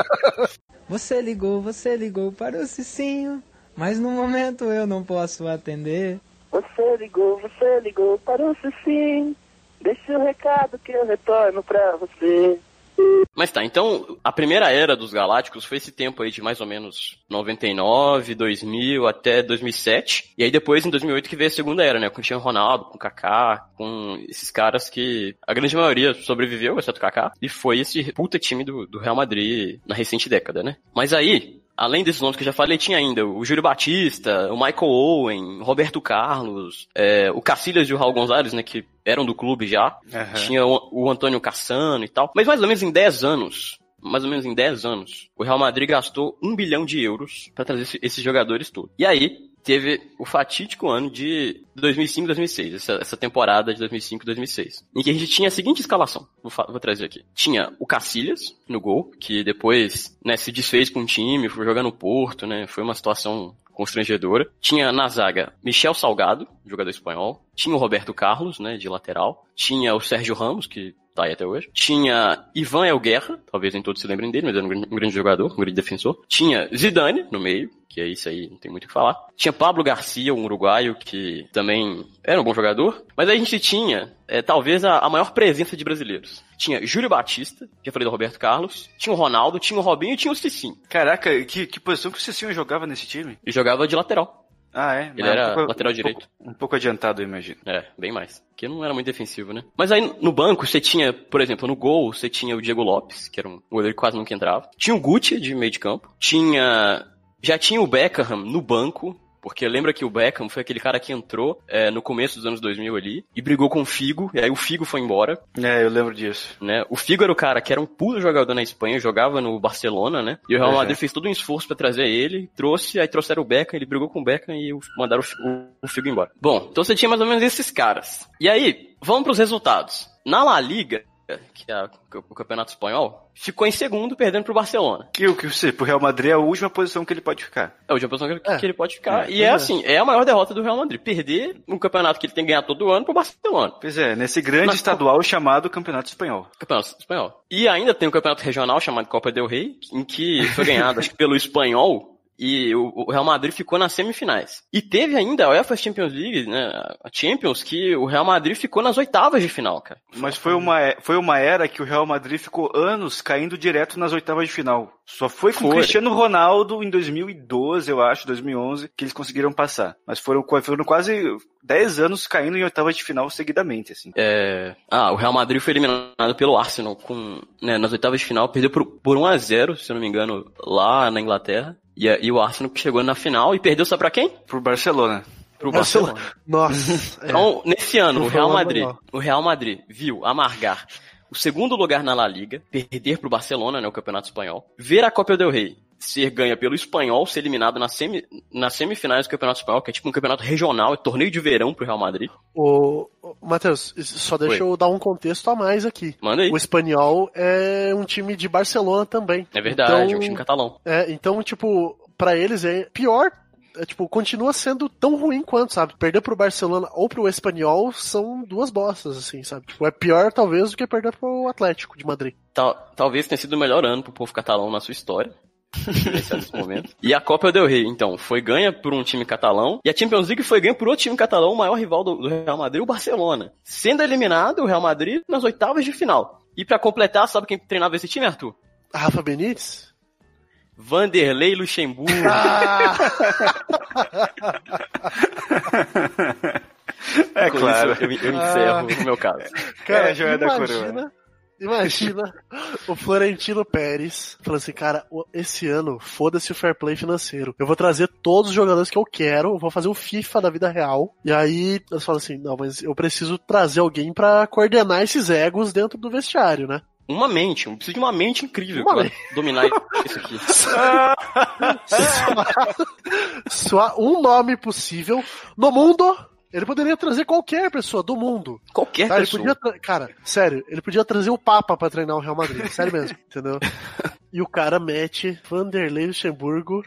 Você ligou, você ligou para o Cicinho, mas no momento eu não posso atender. Você ligou, você ligou para o Cicinho. Deixe o recado que eu retorno pra você. Mas tá, então a primeira era dos Galácticos foi esse tempo aí de mais ou menos 99, 2000 até 2007. E aí depois em 2008 que veio a segunda era, né? Com o Cristiano Ronaldo, com o Kaká, com esses caras que a grande maioria sobreviveu, exceto o Kaká. E foi esse puta time do, do Real Madrid na recente década, né? Mas aí, além desses nomes que eu já falei, tinha ainda o Júlio Batista, o Michael Owen, Roberto Carlos, é, o Cacilhas e o Raul Gonzalez, né? Que eram do clube já. Aham. Tinha o, o Antônio Cassano e tal. Mas mais ou menos em 10 anos, mais ou menos em 10 anos, o Real Madrid gastou um bilhão de euros pra trazer esse- esses jogadores todos. E aí, teve o fatídico ano de 2005 2006, essa, essa temporada de 2005 2006, em que a gente tinha a seguinte escalação, vou, vou trazer aqui. Tinha o Cacilhas no gol, que depois né, se desfez com o time, foi jogar no Porto, né, foi uma situação constrangedora. Tinha na zaga Michel Salgado, jogador espanhol. Tinha o Roberto Carlos, né, de lateral. Tinha o Sérgio Ramos, que tá aí até hoje. Tinha Ivan Elguerra, talvez nem todos se lembrem dele, mas era um grande, um grande jogador, um grande defensor. Tinha Zidane no meio, que é isso aí, não tem muito o que falar. Tinha Pablo Garcia, um uruguaio, que também era um bom jogador. Mas aí a gente tinha, é, talvez, a, a maior presença de brasileiros. Tinha Júlio Batista, já falei do Roberto Carlos. Tinha o Ronaldo, tinha o Robinho e tinha o Cicinho. Caraca, que, que posição que o Cicinho jogava nesse time? E jogava de lateral. Ah, é? Ele Mas era um pouco- lateral um direito. pouco- um pouco adiantado, eu imagino. É, bem mais. Porque não era muito defensivo, né? Mas aí no banco você tinha, por exemplo, no gol você tinha o Diego Lopes, que era um goleiro que quase nunca entrava. Tinha o Gucci de meio de campo. Tinha. Já tinha o Beckham no banco. Porque lembra que o Beckham foi aquele cara que entrou é, no começo dos anos 2000 ali e brigou com o Figo, e aí o Figo foi embora, É, eu lembro disso. né? O Figo era o cara que era um puto jogador na Espanha, jogava no Barcelona, né? E o Real Uhum. Madrid fez todo um esforço pra trazer ele, trouxe, aí trouxeram o Beckham, ele brigou com o Beckham e mandaram o, Fi- o, o Figo embora. Bom, então você tinha mais ou menos esses caras. E aí, vamos pros resultados. Na La Liga, que é o campeonato espanhol, ficou em segundo, perdendo pro Barcelona. Que o que você, pro Real Madrid é a última posição que ele pode ficar. É a última posição que, É. que ele pode ficar. É, e é é. assim, é a maior derrota do Real Madrid. Perder um campeonato que ele tem que ganhar todo ano pro Barcelona. Pois é, nesse grande Mas- estadual chamado Campeonato Espanhol. Campeonato espanhol. E ainda tem um campeonato regional chamado Copa del Rei, em que foi ganhado, acho que pelo espanhol, e o Real Madrid ficou nas semifinais. E teve ainda a UEFA Champions League, né, a Champions, que o Real Madrid ficou nas oitavas de final, cara. Mas foi uma, foi uma era que o Real Madrid ficou anos caindo direto nas oitavas de final. Só foi com o. Cristiano Ronaldo em 2012, eu acho, 2011, que eles conseguiram passar. Mas foram, foram quase 10 anos caindo em oitavas de final seguidamente, assim. É... Ah, o Real Madrid foi eliminado pelo Arsenal com, né, nas oitavas de final, perdeu por, por 1 a 0 se eu não me engano, lá na Inglaterra. E, e o Arsenal que chegou na final e perdeu só pra quem? Pro Barcelona. Pro Barcelona. Nossa. é. Então, nesse ano, o Real Madrid, o Real Madrid viu amargar o segundo lugar na La Liga, perder pro Barcelona, né, o Campeonato Espanhol, ver a Copa del Rei ser ganha pelo Espanhol, ser eliminado na semi, nas semifinais do Campeonato Espanhol, que é tipo um campeonato regional, é torneio de verão pro Real Madrid. O, Matheus, só deixa Oi. eu dar um contexto a mais aqui. Manda aí. O espanhol é um time de Barcelona também. É verdade, Então, é um time catalão. É, então, tipo, pra eles é pior. É, tipo, continua sendo tão ruim quanto, sabe? Perder pro Barcelona ou pro Espanhol são duas bostas, assim, sabe? Tipo, é pior, talvez, do que perder pro Atlético de Madrid. Tal- talvez tenha sido o melhor ano pro povo catalão na sua história. Nesse momento. E a Copa del Rey, então, foi ganha por um time catalão, e a Champions League foi ganha por outro time catalão, o maior rival do, do Real Madrid, o Barcelona. Sendo eliminado o Real Madrid nas oitavas de final. E pra completar, sabe quem treinava esse time, Arthur? Rafa Benítez? Vanderlei Luxemburgo. Ah, É Com claro. isso, eu, eu encerro o meu caso. cara, É a joia da imagina, coroa. Imagina o Florentino Pérez falando assim, cara, esse ano, foda-se o fair play financeiro. Eu vou trazer todos os jogadores que eu quero, vou fazer o FIFA da vida real. E aí, eles falam assim, não, mas eu preciso trazer alguém pra coordenar esses egos dentro do vestiário, né? Uma mente, eu preciso de uma mente incrível Uma pra mente. dominar isso aqui. Só um nome possível no mundo. Ele poderia trazer qualquer pessoa do mundo. Qualquer Tá, ele pessoa. cara, sério, ele podia trazer o Papa pra treinar o Real Madrid. Sério mesmo, entendeu? E o cara mete Vanderlei Luxemburgo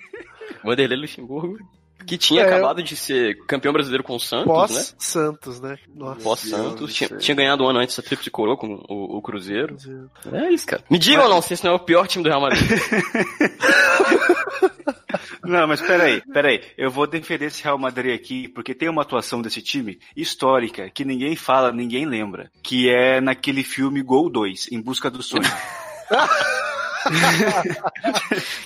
Vanderlei Luxemburgo, que tinha É, acabado de ser campeão brasileiro com o Santos, né? pós-Santos, né? Nossa. Pós-Santos, tinha, céu. tinha ganhado um ano antes a Tríplice Coroa com o, o Cruzeiro. É isso, cara. Me digam ou não se esse não é o pior time do Real Madrid. Não, mas peraí, peraí. Eu vou defender esse Real Madrid aqui, porque tem uma atuação desse time histórica que ninguém fala, ninguém lembra. Que é naquele filme Gol 2, Em Busca do Sonho.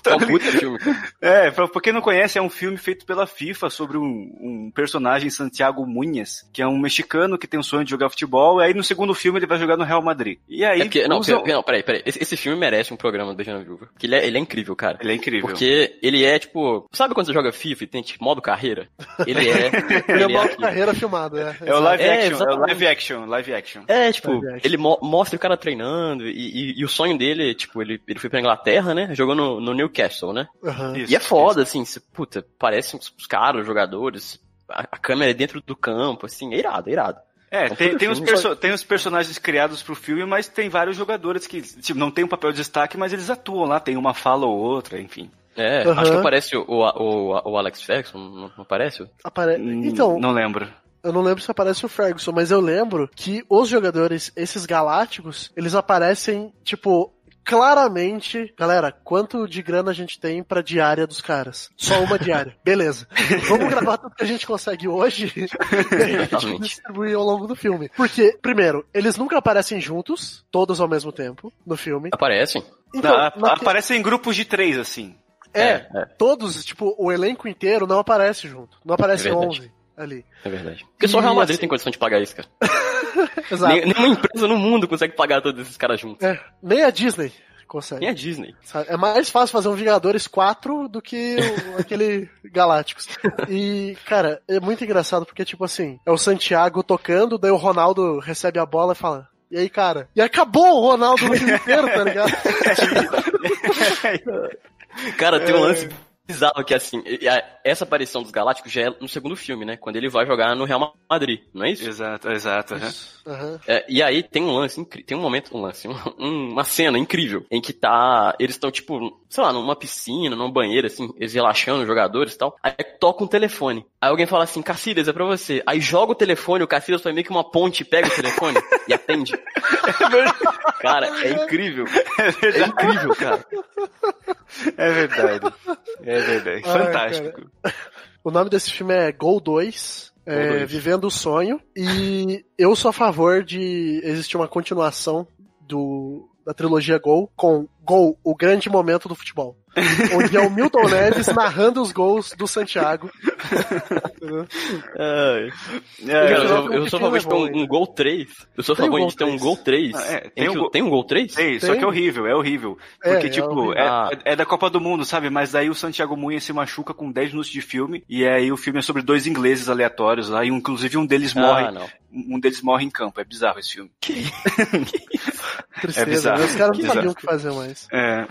É um puta filme, cara. É, pra, pra quem não conhece, é um filme feito pela FIFA sobre um, um personagem, Santiago Munhas, que é um mexicano que tem o sonho de jogar futebol, e aí no segundo filme ele vai jogar no Real Madrid. E aí. É porque, não, pera- não, peraí, peraí. Esse, esse filme merece um programa do Beijando a Viúva. Porque ele é, ele é incrível, cara. Ele é incrível. Porque ele é, tipo... Sabe quando você joga FIFA e tem, tipo, modo carreira? Ele é... Ele é é aquilo. carreira filmada, é. É o live É, action, é o live action, live action. É, tipo, Live action. ele mo- mostra o cara treinando e, e- e o sonho dele, tipo, ele, ele foi pra Inglaterra, né? Jogou no, no Newcastle, né? Aham. Isso, e é foda, assim, cê- puta, parece uns os caras, os jogadores, a, a câmera é dentro do campo, assim, é irado, é irado. É, É tem, tem, os tem os personagens criados pro filme, mas tem vários jogadores que, tipo, não tem um papel de destaque, mas eles atuam lá, tem uma fala ou outra, enfim. É, Aham. acho que aparece o, o, o, o Alex Ferguson, não, não aparece? Apare... Hum, Então, Não lembro. eu não lembro se aparece o Ferguson, mas eu lembro que os jogadores, esses galácticos, eles aparecem, tipo, claramente. Galera, quanto de grana a gente tem pra diária dos caras? Só uma diária. Beleza. Vamos gravar tudo que a gente consegue hoje e a gente distribuir ao longo do filme. Porque, primeiro, eles nunca aparecem juntos, todos ao mesmo tempo, no filme. Aparecem. Então, Não, ap- naque- Aparecem em grupos de três, assim. é, é. todos, tipo, o elenco inteiro não aparece junto. Não aparece É verdade. 11 ali. É verdade. Porque só o Real Madrid assim- tem condição de pagar isso, cara. Exato. Nem- nenhuma empresa no mundo consegue pagar todos esses caras juntos. É, nem a Disney consegue. Nem a Disney. É mais fácil fazer um Vingadores 4 do que o- aquele Galácticos. E, cara, é muito engraçado porque, tipo assim, é o Santiago tocando, daí o Ronaldo recebe a bola e fala. E aí, cara? E acabou o Ronaldo no inteiro, tá ligado? Cara, É. tem um lance bizarro que assim, essa aparição dos Galácticos já é no segundo filme, né? Quando ele vai jogar no Real Madrid, não é isso? Exato, exato. Aham. É, e aí tem um lance, tem um momento, um lance, um- uma cena incrível, em que tá, eles estão tipo, sei lá, numa piscina, numa banheira, assim, eles relaxando, os jogadores e tal, aí toca um telefone. Aí alguém fala assim, Cacilhas, é pra você. Aí joga o telefone, o Cacilhas faz meio que uma ponte, pega o telefone e atende. cara, é incrível. É incrível, cara. É verdade. É verdade. Ai, Fantástico. O nome desse filme é Gol 2. É, Gol 2. Vivendo o Sonho. E eu sou a favor de existir uma continuação do, da trilogia Gol com Gol, o grande momento do futebol. Onde é o Milton Neves narrando os gols do Santiago. É, eu, eu sou- eu que sou a filme favor de ter um, um gol 3. Eu sou a Tem um favor gol de ter um 3. gol 3. Ah, é, tem, tem um que- gol- tem um gol 3? Sei, só Tem. que é horrível, é horrível. É, Porque, é tipo, horrível. é, Ah. é- é da Copa do Mundo, sabe? Mas daí o Santiago Munha se machuca com 10 minutos de filme, e aí o filme é sobre dois ingleses aleatórios lá, e inclusive um deles morre. Ah, não. Um deles morre em campo. É bizarro esse filme. Tristeza. É bizarro. né? Os caras não sabiam o que fazer mais. É.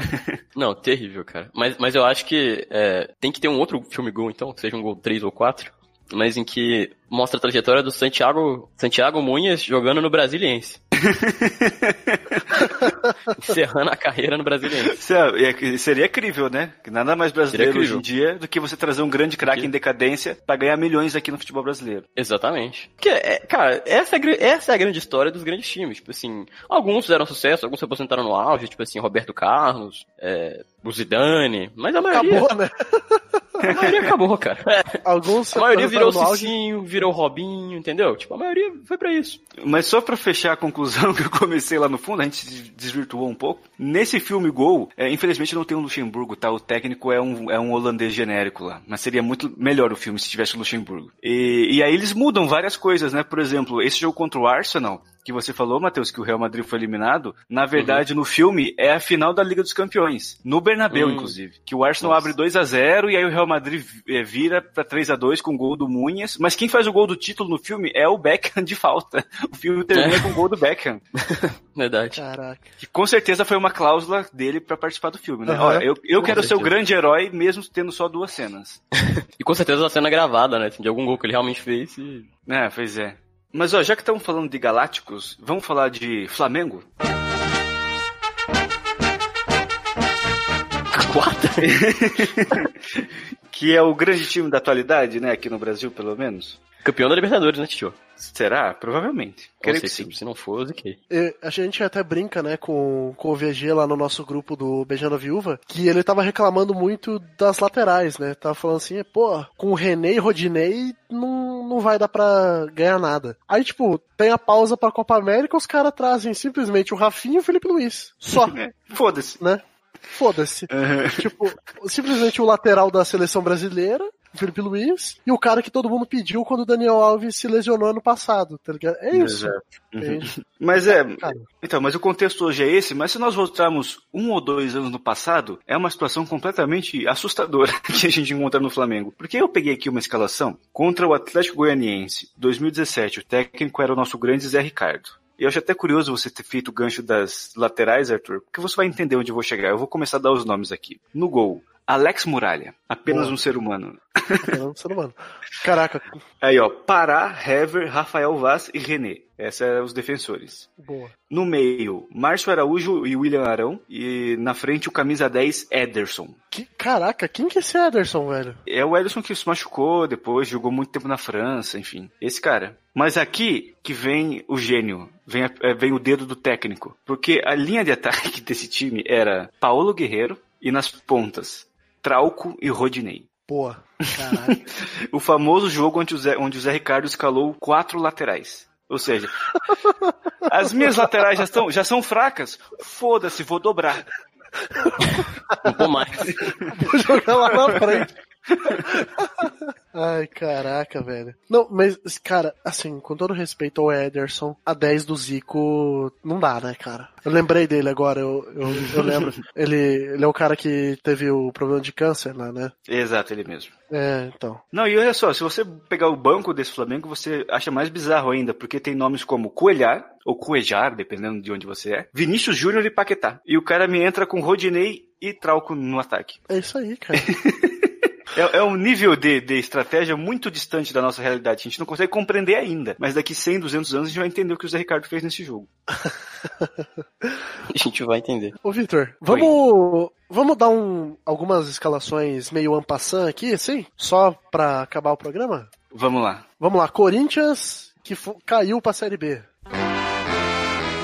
Não, terrível, cara. Mas, mas eu acho que é, tem que ter um outro filme gol, então, que seja um gol 3 ou 4. mas em que mostra a trajetória do Santiago, Santiago Munhas jogando no Brasiliense. Encerrando a carreira no Brasiliense. Isso é- é- Seria crível, né? Nada mais brasileiro hoje em dia do que você trazer um grande craque em decadência pra ganhar milhões aqui no futebol brasileiro. Exatamente. Porque, é, cara, essa é, essa é a grande história dos grandes times. Tipo assim, alguns fizeram sucesso, alguns se aposentaram no auge, tipo assim, Roberto Carlos, é, o Zidane, mas a maioria, Acabou, né? a maioria acabou, cara. É, Alguns a maioria virou. Cicinho, virou o Robinho, entendeu? Tipo, a maioria foi pra isso. Mas só pra fechar a conclusão que eu comecei lá no fundo, a gente desvirtuou um pouco. Nesse filme Gol, é, infelizmente não tem o Luxemburgo, tá? O técnico é um, é um holandês genérico lá. Mas seria muito melhor o filme se tivesse o Luxemburgo. E, e aí eles mudam várias coisas, né? Por exemplo, esse jogo contra o Arsenal, que você falou, Matheus, que o Real Madrid foi eliminado, na verdade, no filme, é a final da Liga dos Campeões. No Bernabéu, Hum. inclusive. Que o Arsenal Nossa. abre 2 a 0 e aí o Real Madrid eh, vira pra 3 a 2 com o gol do Munhas. Mas quem faz o gol do título no filme é o Beckham de falta. O filme termina É. com o gol do Beckham. Verdade. Caraca. Que com certeza foi uma cláusula dele pra participar do filme, né? Aham. Olha, eu, eu Com quero ser o grande herói mesmo tendo só duas cenas. E com certeza a cena gravada, né? De algum gol que ele realmente fez e... É, pois é. Mas ó, já que estamos falando de Galácticos, vamos falar de Flamengo? Quarta? Que é o grande time da atualidade, né? Aqui no Brasil, pelo menos. Campeão da Libertadores, né, Tio? Será? Provavelmente. Sei que sim. se, se não for, ok. A gente até brinca, né, com, com o VG lá no nosso grupo do Beijando a Viúva, que ele tava reclamando muito das laterais, né? Tava falando assim, pô, com o René e Rodinei não, não vai dar pra ganhar nada. Aí, tipo, tem a pausa pra Copa América, os caras trazem simplesmente o Rafinha e o Felipe Luiz. Só, É, Foda-se. né? Foda-se. tipo, simplesmente o lateral da seleção brasileira, o Felipe Luiz, e o cara que todo mundo pediu quando o Daniel Alves se lesionou ano passado, tá ligado? É isso. Uhum. entende? Mas é, Cara. então, mas o contexto hoje é esse, mas se nós voltarmos um ou dois anos no passado, é uma situação completamente assustadora que a gente encontra no Flamengo. Porque eu peguei aqui uma escalação contra o Atlético Goianiense, 2017, o técnico era o nosso grande Zé Ricardo. E eu acho até curioso você ter feito o gancho das laterais, Arthur, porque você vai entender onde eu vou chegar. Eu vou começar a dar os nomes aqui. No gol, Alex Muralha, apenas Boa. um ser humano. Não, ser humano. Caraca, Aí, ó, Pará, Hever, Rafael Vaz e René. Esses são os defensores. boa. No meio, Márcio Araújo e William Arão. E na frente, o camisa 10, Ederson. Que, caraca, quem que é esse Ederson, velho? É o Ederson que se machucou depois, jogou muito tempo na França, enfim. Esse cara. Mas aqui que vem o gênio, vem, é, vem o dedo do técnico. Porque a linha de ataque desse time era Paulo Guerreiro e nas pontas, Trauco e Rodinei. Boa. Caralho. O famoso jogo onde o Zé, onde o Zé Ricardo escalou quatro laterais. Ou seja, as minhas laterais já, estão, já são fracas. Foda-se, vou dobrar. Não vou mais. Vou jogar lá na frente. Ai, caraca, velho. Não, mas, cara, assim, com todo respeito ao Ederson, a 10 do Zico não dá, né, cara? Eu lembrei dele agora, eu, eu, eu lembro. ele, ele é o cara que teve o problema de câncer lá, né? Exato, ele mesmo. É, então. Não, e olha só, se você pegar o banco desse Flamengo, você acha mais bizarro ainda, porque tem nomes como Coelhar, ou Coejar, dependendo de onde você é, Vinícius Júnior e Paquetá. E o cara me entra com Rodinei e Trauco no ataque. É isso aí, cara. É, é um nível de, de estratégia muito distante da nossa realidade. A gente não consegue compreender ainda. Mas daqui 100, 200 anos a gente vai entender o que o Zé Ricardo fez nesse jogo. A gente vai entender. Ô, Victor, vamos, vamos dar um, algumas escalações meio ampassant aqui, assim? Só pra acabar o programa? Vamos lá. Vamos lá, Corinthians, que caiu pra Série B.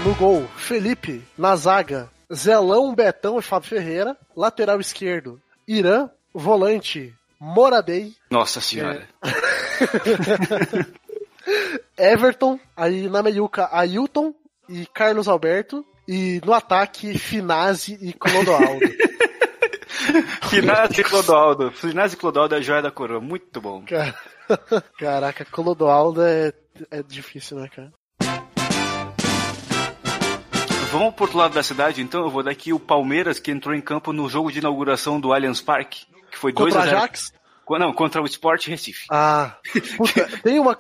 No gol, Felipe. Na zaga, Zelão, Betão e Fábio Ferreira. Lateral esquerdo, Irã. Volante, Moradei. Nossa senhora. Everton. Aí na meiuca, Ailton e Carlos Alberto. E no ataque, Finazzi e Clodoaldo. Finazzi e Clodoaldo. Finazzi e Clodoaldo é a joia da coroa. Muito bom. Cara- Caraca, Clodoaldo é, é difícil, né, cara? Vamos pro outro lado da cidade, então. Eu vou dar aqui o Palmeiras, que entrou em campo no jogo de inauguração do Allianz Parque. Que foi 2 Contra a 0 Ajax? Não, contra o Sport Recife. Ah, puta, tem uma.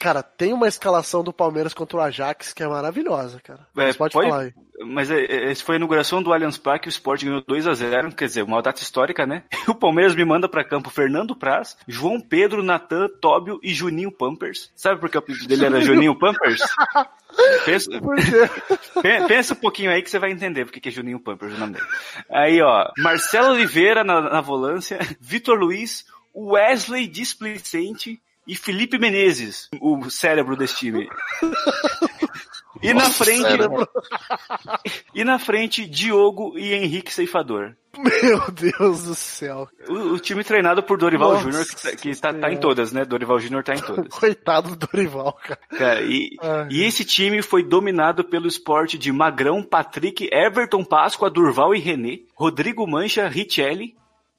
Cara, tem uma escalação do Palmeiras contra o Ajax que é maravilhosa, cara. É, pode, pode- falar aí. Mas é, é, essa foi a inauguração do Allianz Parque, o Sport ganhou 2 a 0 quer dizer, uma data histórica, né? O Palmeiras me manda pra campo Fernando Praz, João Pedro, Natan, Tóbio e Juninho Pampers. Sabe por que o apelido dele era Juninho Pampers? Pensa, Pensa um pouquinho aí que você vai entender porque que é Juninho Pampers o nome dele. Aí, ó, Marcelo Oliveira na, na volância, Vitor Luiz, Wesley Displicente e Felipe Menezes, o cérebro desse time. E na frente, e na frente, Diogo e Henrique Ceifador. Meu Deus do céu. O, o time treinado por Dorival Nossa Júnior, que, tá, que tá, tá em todas, né? Dorival Júnior tá em todas. Coitado do Dorival, cara. Cara, e, Ai. e esse time foi dominado pelo esporte de Magrão, Patrick, Everton, Páscoa, Durval e René, Rodrigo Mancha, Richelli,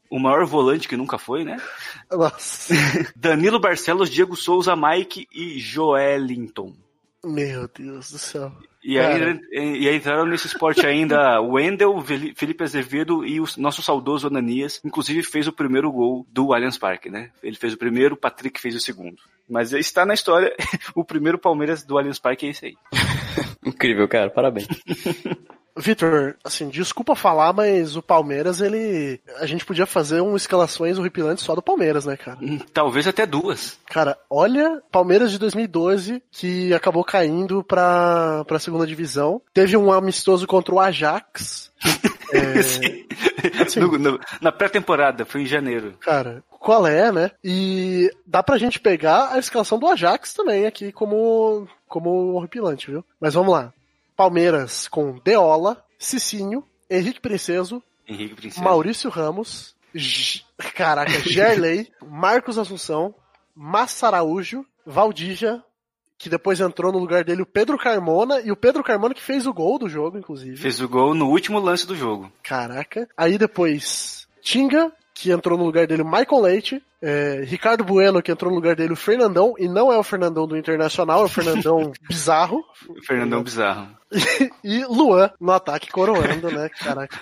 o maior volante que nunca foi, né? Nossa. Danilo Barcelos, Diego Souza, Mike e Joelinton. Meu Deus do céu. E aí, Cara. e aí entraram nesse esporte ainda Wendel, Felipe Azevedo e o nosso saudoso Ananias. Inclusive fez o primeiro gol do Allianz Parque, né? Ele fez o primeiro, o Patrick fez o segundo. Mas está na história, o primeiro Palmeiras do Allianz Parque é esse aí. Incrível, cara. Parabéns. Vitor, assim, desculpa falar, mas o Palmeiras, ele. A gente podia fazer um escalações horripilantes só do Palmeiras, né, cara? Hum, Talvez até duas. Cara, olha, Palmeiras de 2012, que acabou caindo pra, pra segunda divisão. Teve um amistoso contra o Ajax. É, Sim. Sim. No- no- na pré-temporada, foi em janeiro. cara, qual é, né? E dá pra gente pegar a escalação do Ajax também aqui como, como horripilante, viu? Mas vamos lá. Palmeiras com Deola, Cicinho, Henrique Princeso, Henrique Princesa. Maurício Ramos, G- caraca, Gerley, Marcos Assunção, Massa Araújo, Valdija, que depois entrou no lugar dele o Pedro Carmona, e o Pedro Carmona que fez o gol do jogo, inclusive. Fez o gol no último lance do jogo. Caraca. Aí depois, Tinga, que entrou no lugar dele o Michael Leite, é, Ricardo Bueno, que entrou no lugar dele o Fernandão, e não é o Fernandão do Internacional, é o Fernandão bizarro, Fernandão Bizarro. e Luan no ataque coroando, né? Caraca.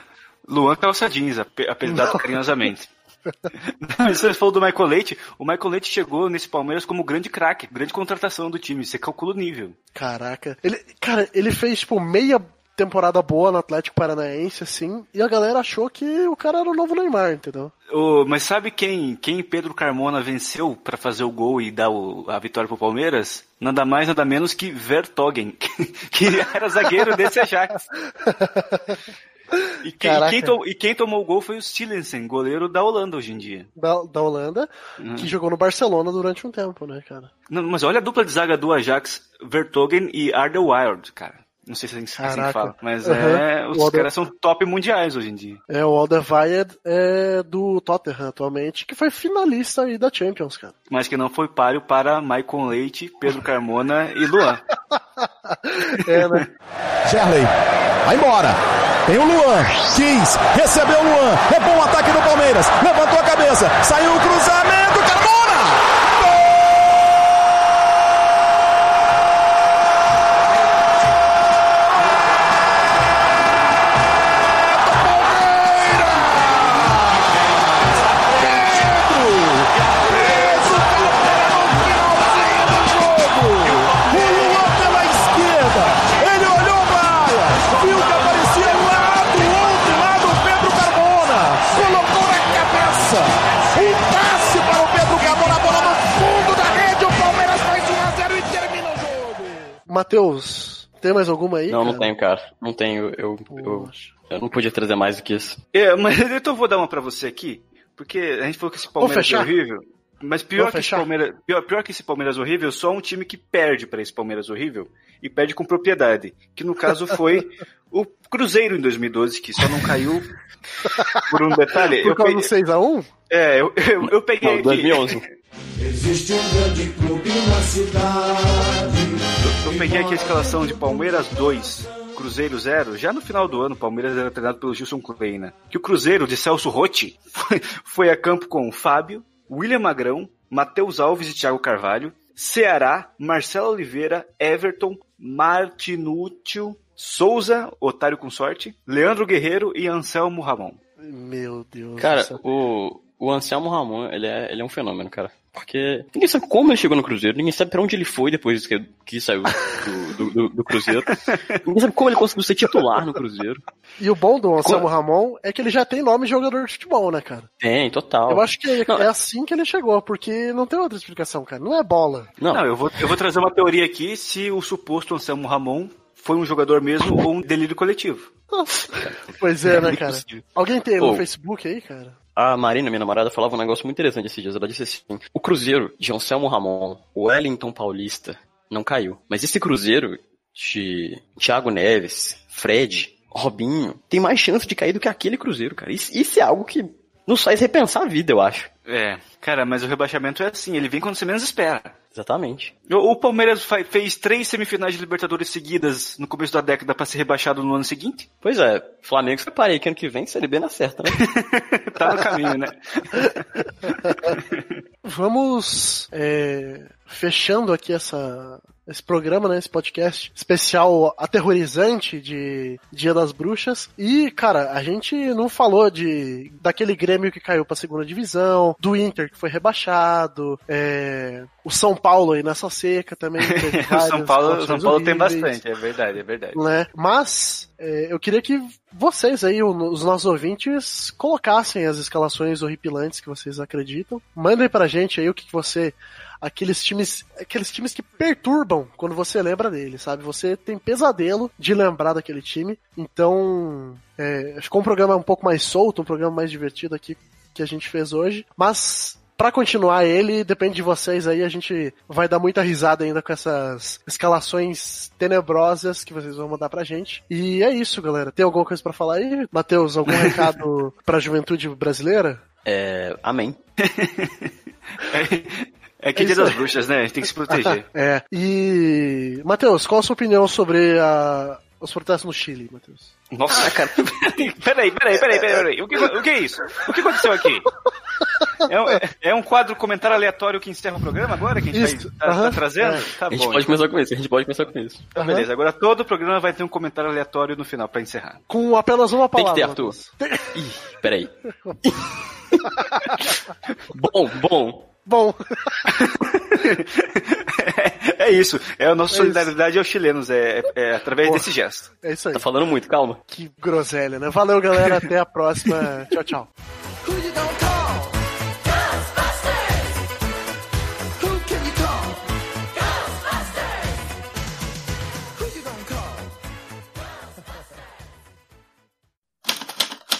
Luan Calçadins, ap- apelidado carinhosamente. Não, Você falou do Michael Leite. O Michael Leite chegou nesse Palmeiras como grande craque, grande contratação do time. Você calcula o nível. Caraca. Ele, cara, ele fez, tipo, meia temporada boa no Atlético Paranaense, assim, e a galera achou que o cara era o novo Neymar, entendeu? Ô, mas sabe quem, quem Pedro Carmona venceu pra fazer o gol e dar o- a vitória pro Palmeiras? Nada mais, nada menos que Vertogen, que era zagueiro desse Ajax. E quem, e quem to- e quem tomou o gol foi o Stilensen, goleiro da Holanda hoje em dia. Da, da Holanda, Uhum. que jogou no Barcelona durante um tempo, né, cara? Não, mas olha a dupla de zaga do Ajax, Vertogen e Ardewild, cara. Não sei se é assim que fala, mas Uhum. é, os caras são top mundiais hoje em dia. É, o Alderweireld é do Tottenham atualmente, que foi finalista aí da Champions, cara. Mas que não foi páreo para Maicon Leite, Pedro Carmona e Luan. É, né? Gerley, vai embora. Tem o Luan, quis, recebeu o Luan. É bom o ataque do Palmeiras. Levantou a cabeça, saiu o cruzamento, Carmona! Matheus, tem mais alguma aí? Não, cara? não tenho, cara. Não tenho. Eu, eu, eu não podia trazer mais do que isso. É, mas então eu vou dar uma pra você aqui, porque a gente falou que esse Palmeiras é horrível. Mas pior que, esse? Palmeiras, pior, pior que esse Palmeiras horrível, só um time que perde pra esse Palmeiras horrível e perde com propriedade. Que no caso foi o Cruzeiro em 2012, que só não caiu por um detalhe. Por Eu causa do peguei, 6x1? é, eu, eu, eu peguei Não, aqui, 2011. Existe um grande clube na cidade. Eu peguei aqui a escalação de Palmeiras 2, Cruzeiro 0. Já no final do ano, o Palmeiras era treinado pelo Gilson Kleina. Que o Cruzeiro de Celso Rotti foi, foi a campo com Fábio, William Magrão, Matheus Alves e Thiago Carvalho, Ceará, Marcelo Oliveira, Everton, Martinútil, Souza, Otário com sorte, Leandro Guerreiro e Anselmo Ramon. Meu Deus Cara, do céu. o, o Anselmo Ramon, ele é, ele é um fenômeno, cara. Porque ninguém sabe como ele chegou no Cruzeiro, ninguém sabe pra onde ele foi depois que, que saiu do, do, do, do Cruzeiro. ninguém sabe como ele conseguiu ser titular no Cruzeiro. E o bom do Anselmo Ramon é que ele já tem nome de jogador de futebol, né, cara? Tem, total. Eu acho que Não, é assim que ele chegou, porque não tem outra explicação, cara. Não é bola. Não, Não, eu vou, eu vou trazer uma teoria aqui se o suposto Anselmo Ramon foi um jogador mesmo ou um delírio coletivo. Pois é, né, cara? Impossível. Alguém tem no Ô. Facebook aí, cara? A Marina, minha namorada, falava um negócio muito interessante esses dias. Ela disse assim: o Cruzeiro de Anselmo Ramon, o Wellington Paulista, não caiu. Mas esse Cruzeiro de Thiago Neves, Fred, Robinho, tem mais chance de cair do que aquele Cruzeiro, cara. Isso, isso é algo que nos faz repensar a vida, eu acho. É, cara, mas o rebaixamento é assim, ele vem quando você menos espera. Exatamente. O, Palmeiras fez três semifinais de Libertadores seguidas no começo da década pra ser rebaixado no ano seguinte. Pois é, Flamengo, você parei que ano que vem Série B na certa, né? Tá no caminho, né? Vamos é, fechando aqui essa, esse programa, né? Esse podcast especial aterrorizante de Dia das Bruxas. E, cara, a gente não falou de daquele Grêmio que caiu pra segunda divisão, do Inter que foi rebaixado, é, o São Paulo aí nessa seca também. o São Paulo, São Paulo tem bastante, é verdade, é verdade. né? Mas eu queria que vocês aí, os nossos ouvintes, colocassem as escalações horripilantes que vocês acreditam. Mandem pra gente aí o que, você. Aqueles times. Aqueles times que perturbam quando você lembra deles, sabe? Você tem pesadelo de lembrar daquele time. Então. É, ficou um programa um pouco mais solto, um programa mais divertido aqui que a gente fez hoje. Mas. Pra continuar ele, depende de vocês aí, a gente vai dar muita risada ainda com essas escalações tenebrosas que vocês vão mandar pra gente. E é isso, galera. Tem alguma coisa pra falar aí? Matheus, algum recado pra juventude brasileira? É, amém. É que É dia das bruxas, né? A gente tem que se proteger. É. E. Matheus, qual a sua opinião sobre a- os protestos no Chile, Matheus? Nossa, cara. peraí, peraí, peraí, peraí, peraí. O que, o que é isso? O que aconteceu aqui? É um, é- é um quadro comentário aleatório que encerra o programa agora? Que a gente Isso, vai, tá, tá aham, trazendo? é. Tá A gente bom. pode começar com isso, a gente pode começar com isso. Então, beleza. Agora todo o programa vai ter um comentário aleatório no final pra encerrar. Com apenas uma Tem que palavra. ter, Arthur. Tem- Ih, peraí. bom, bom. Bom, É isso. É a nossa É solidariedade aos chilenos. É, é- é através Boa. desse gesto. é isso aí. Tá falando muito, calma. Que groselha, né? Valeu, galera. Até a próxima. tchau, tchau.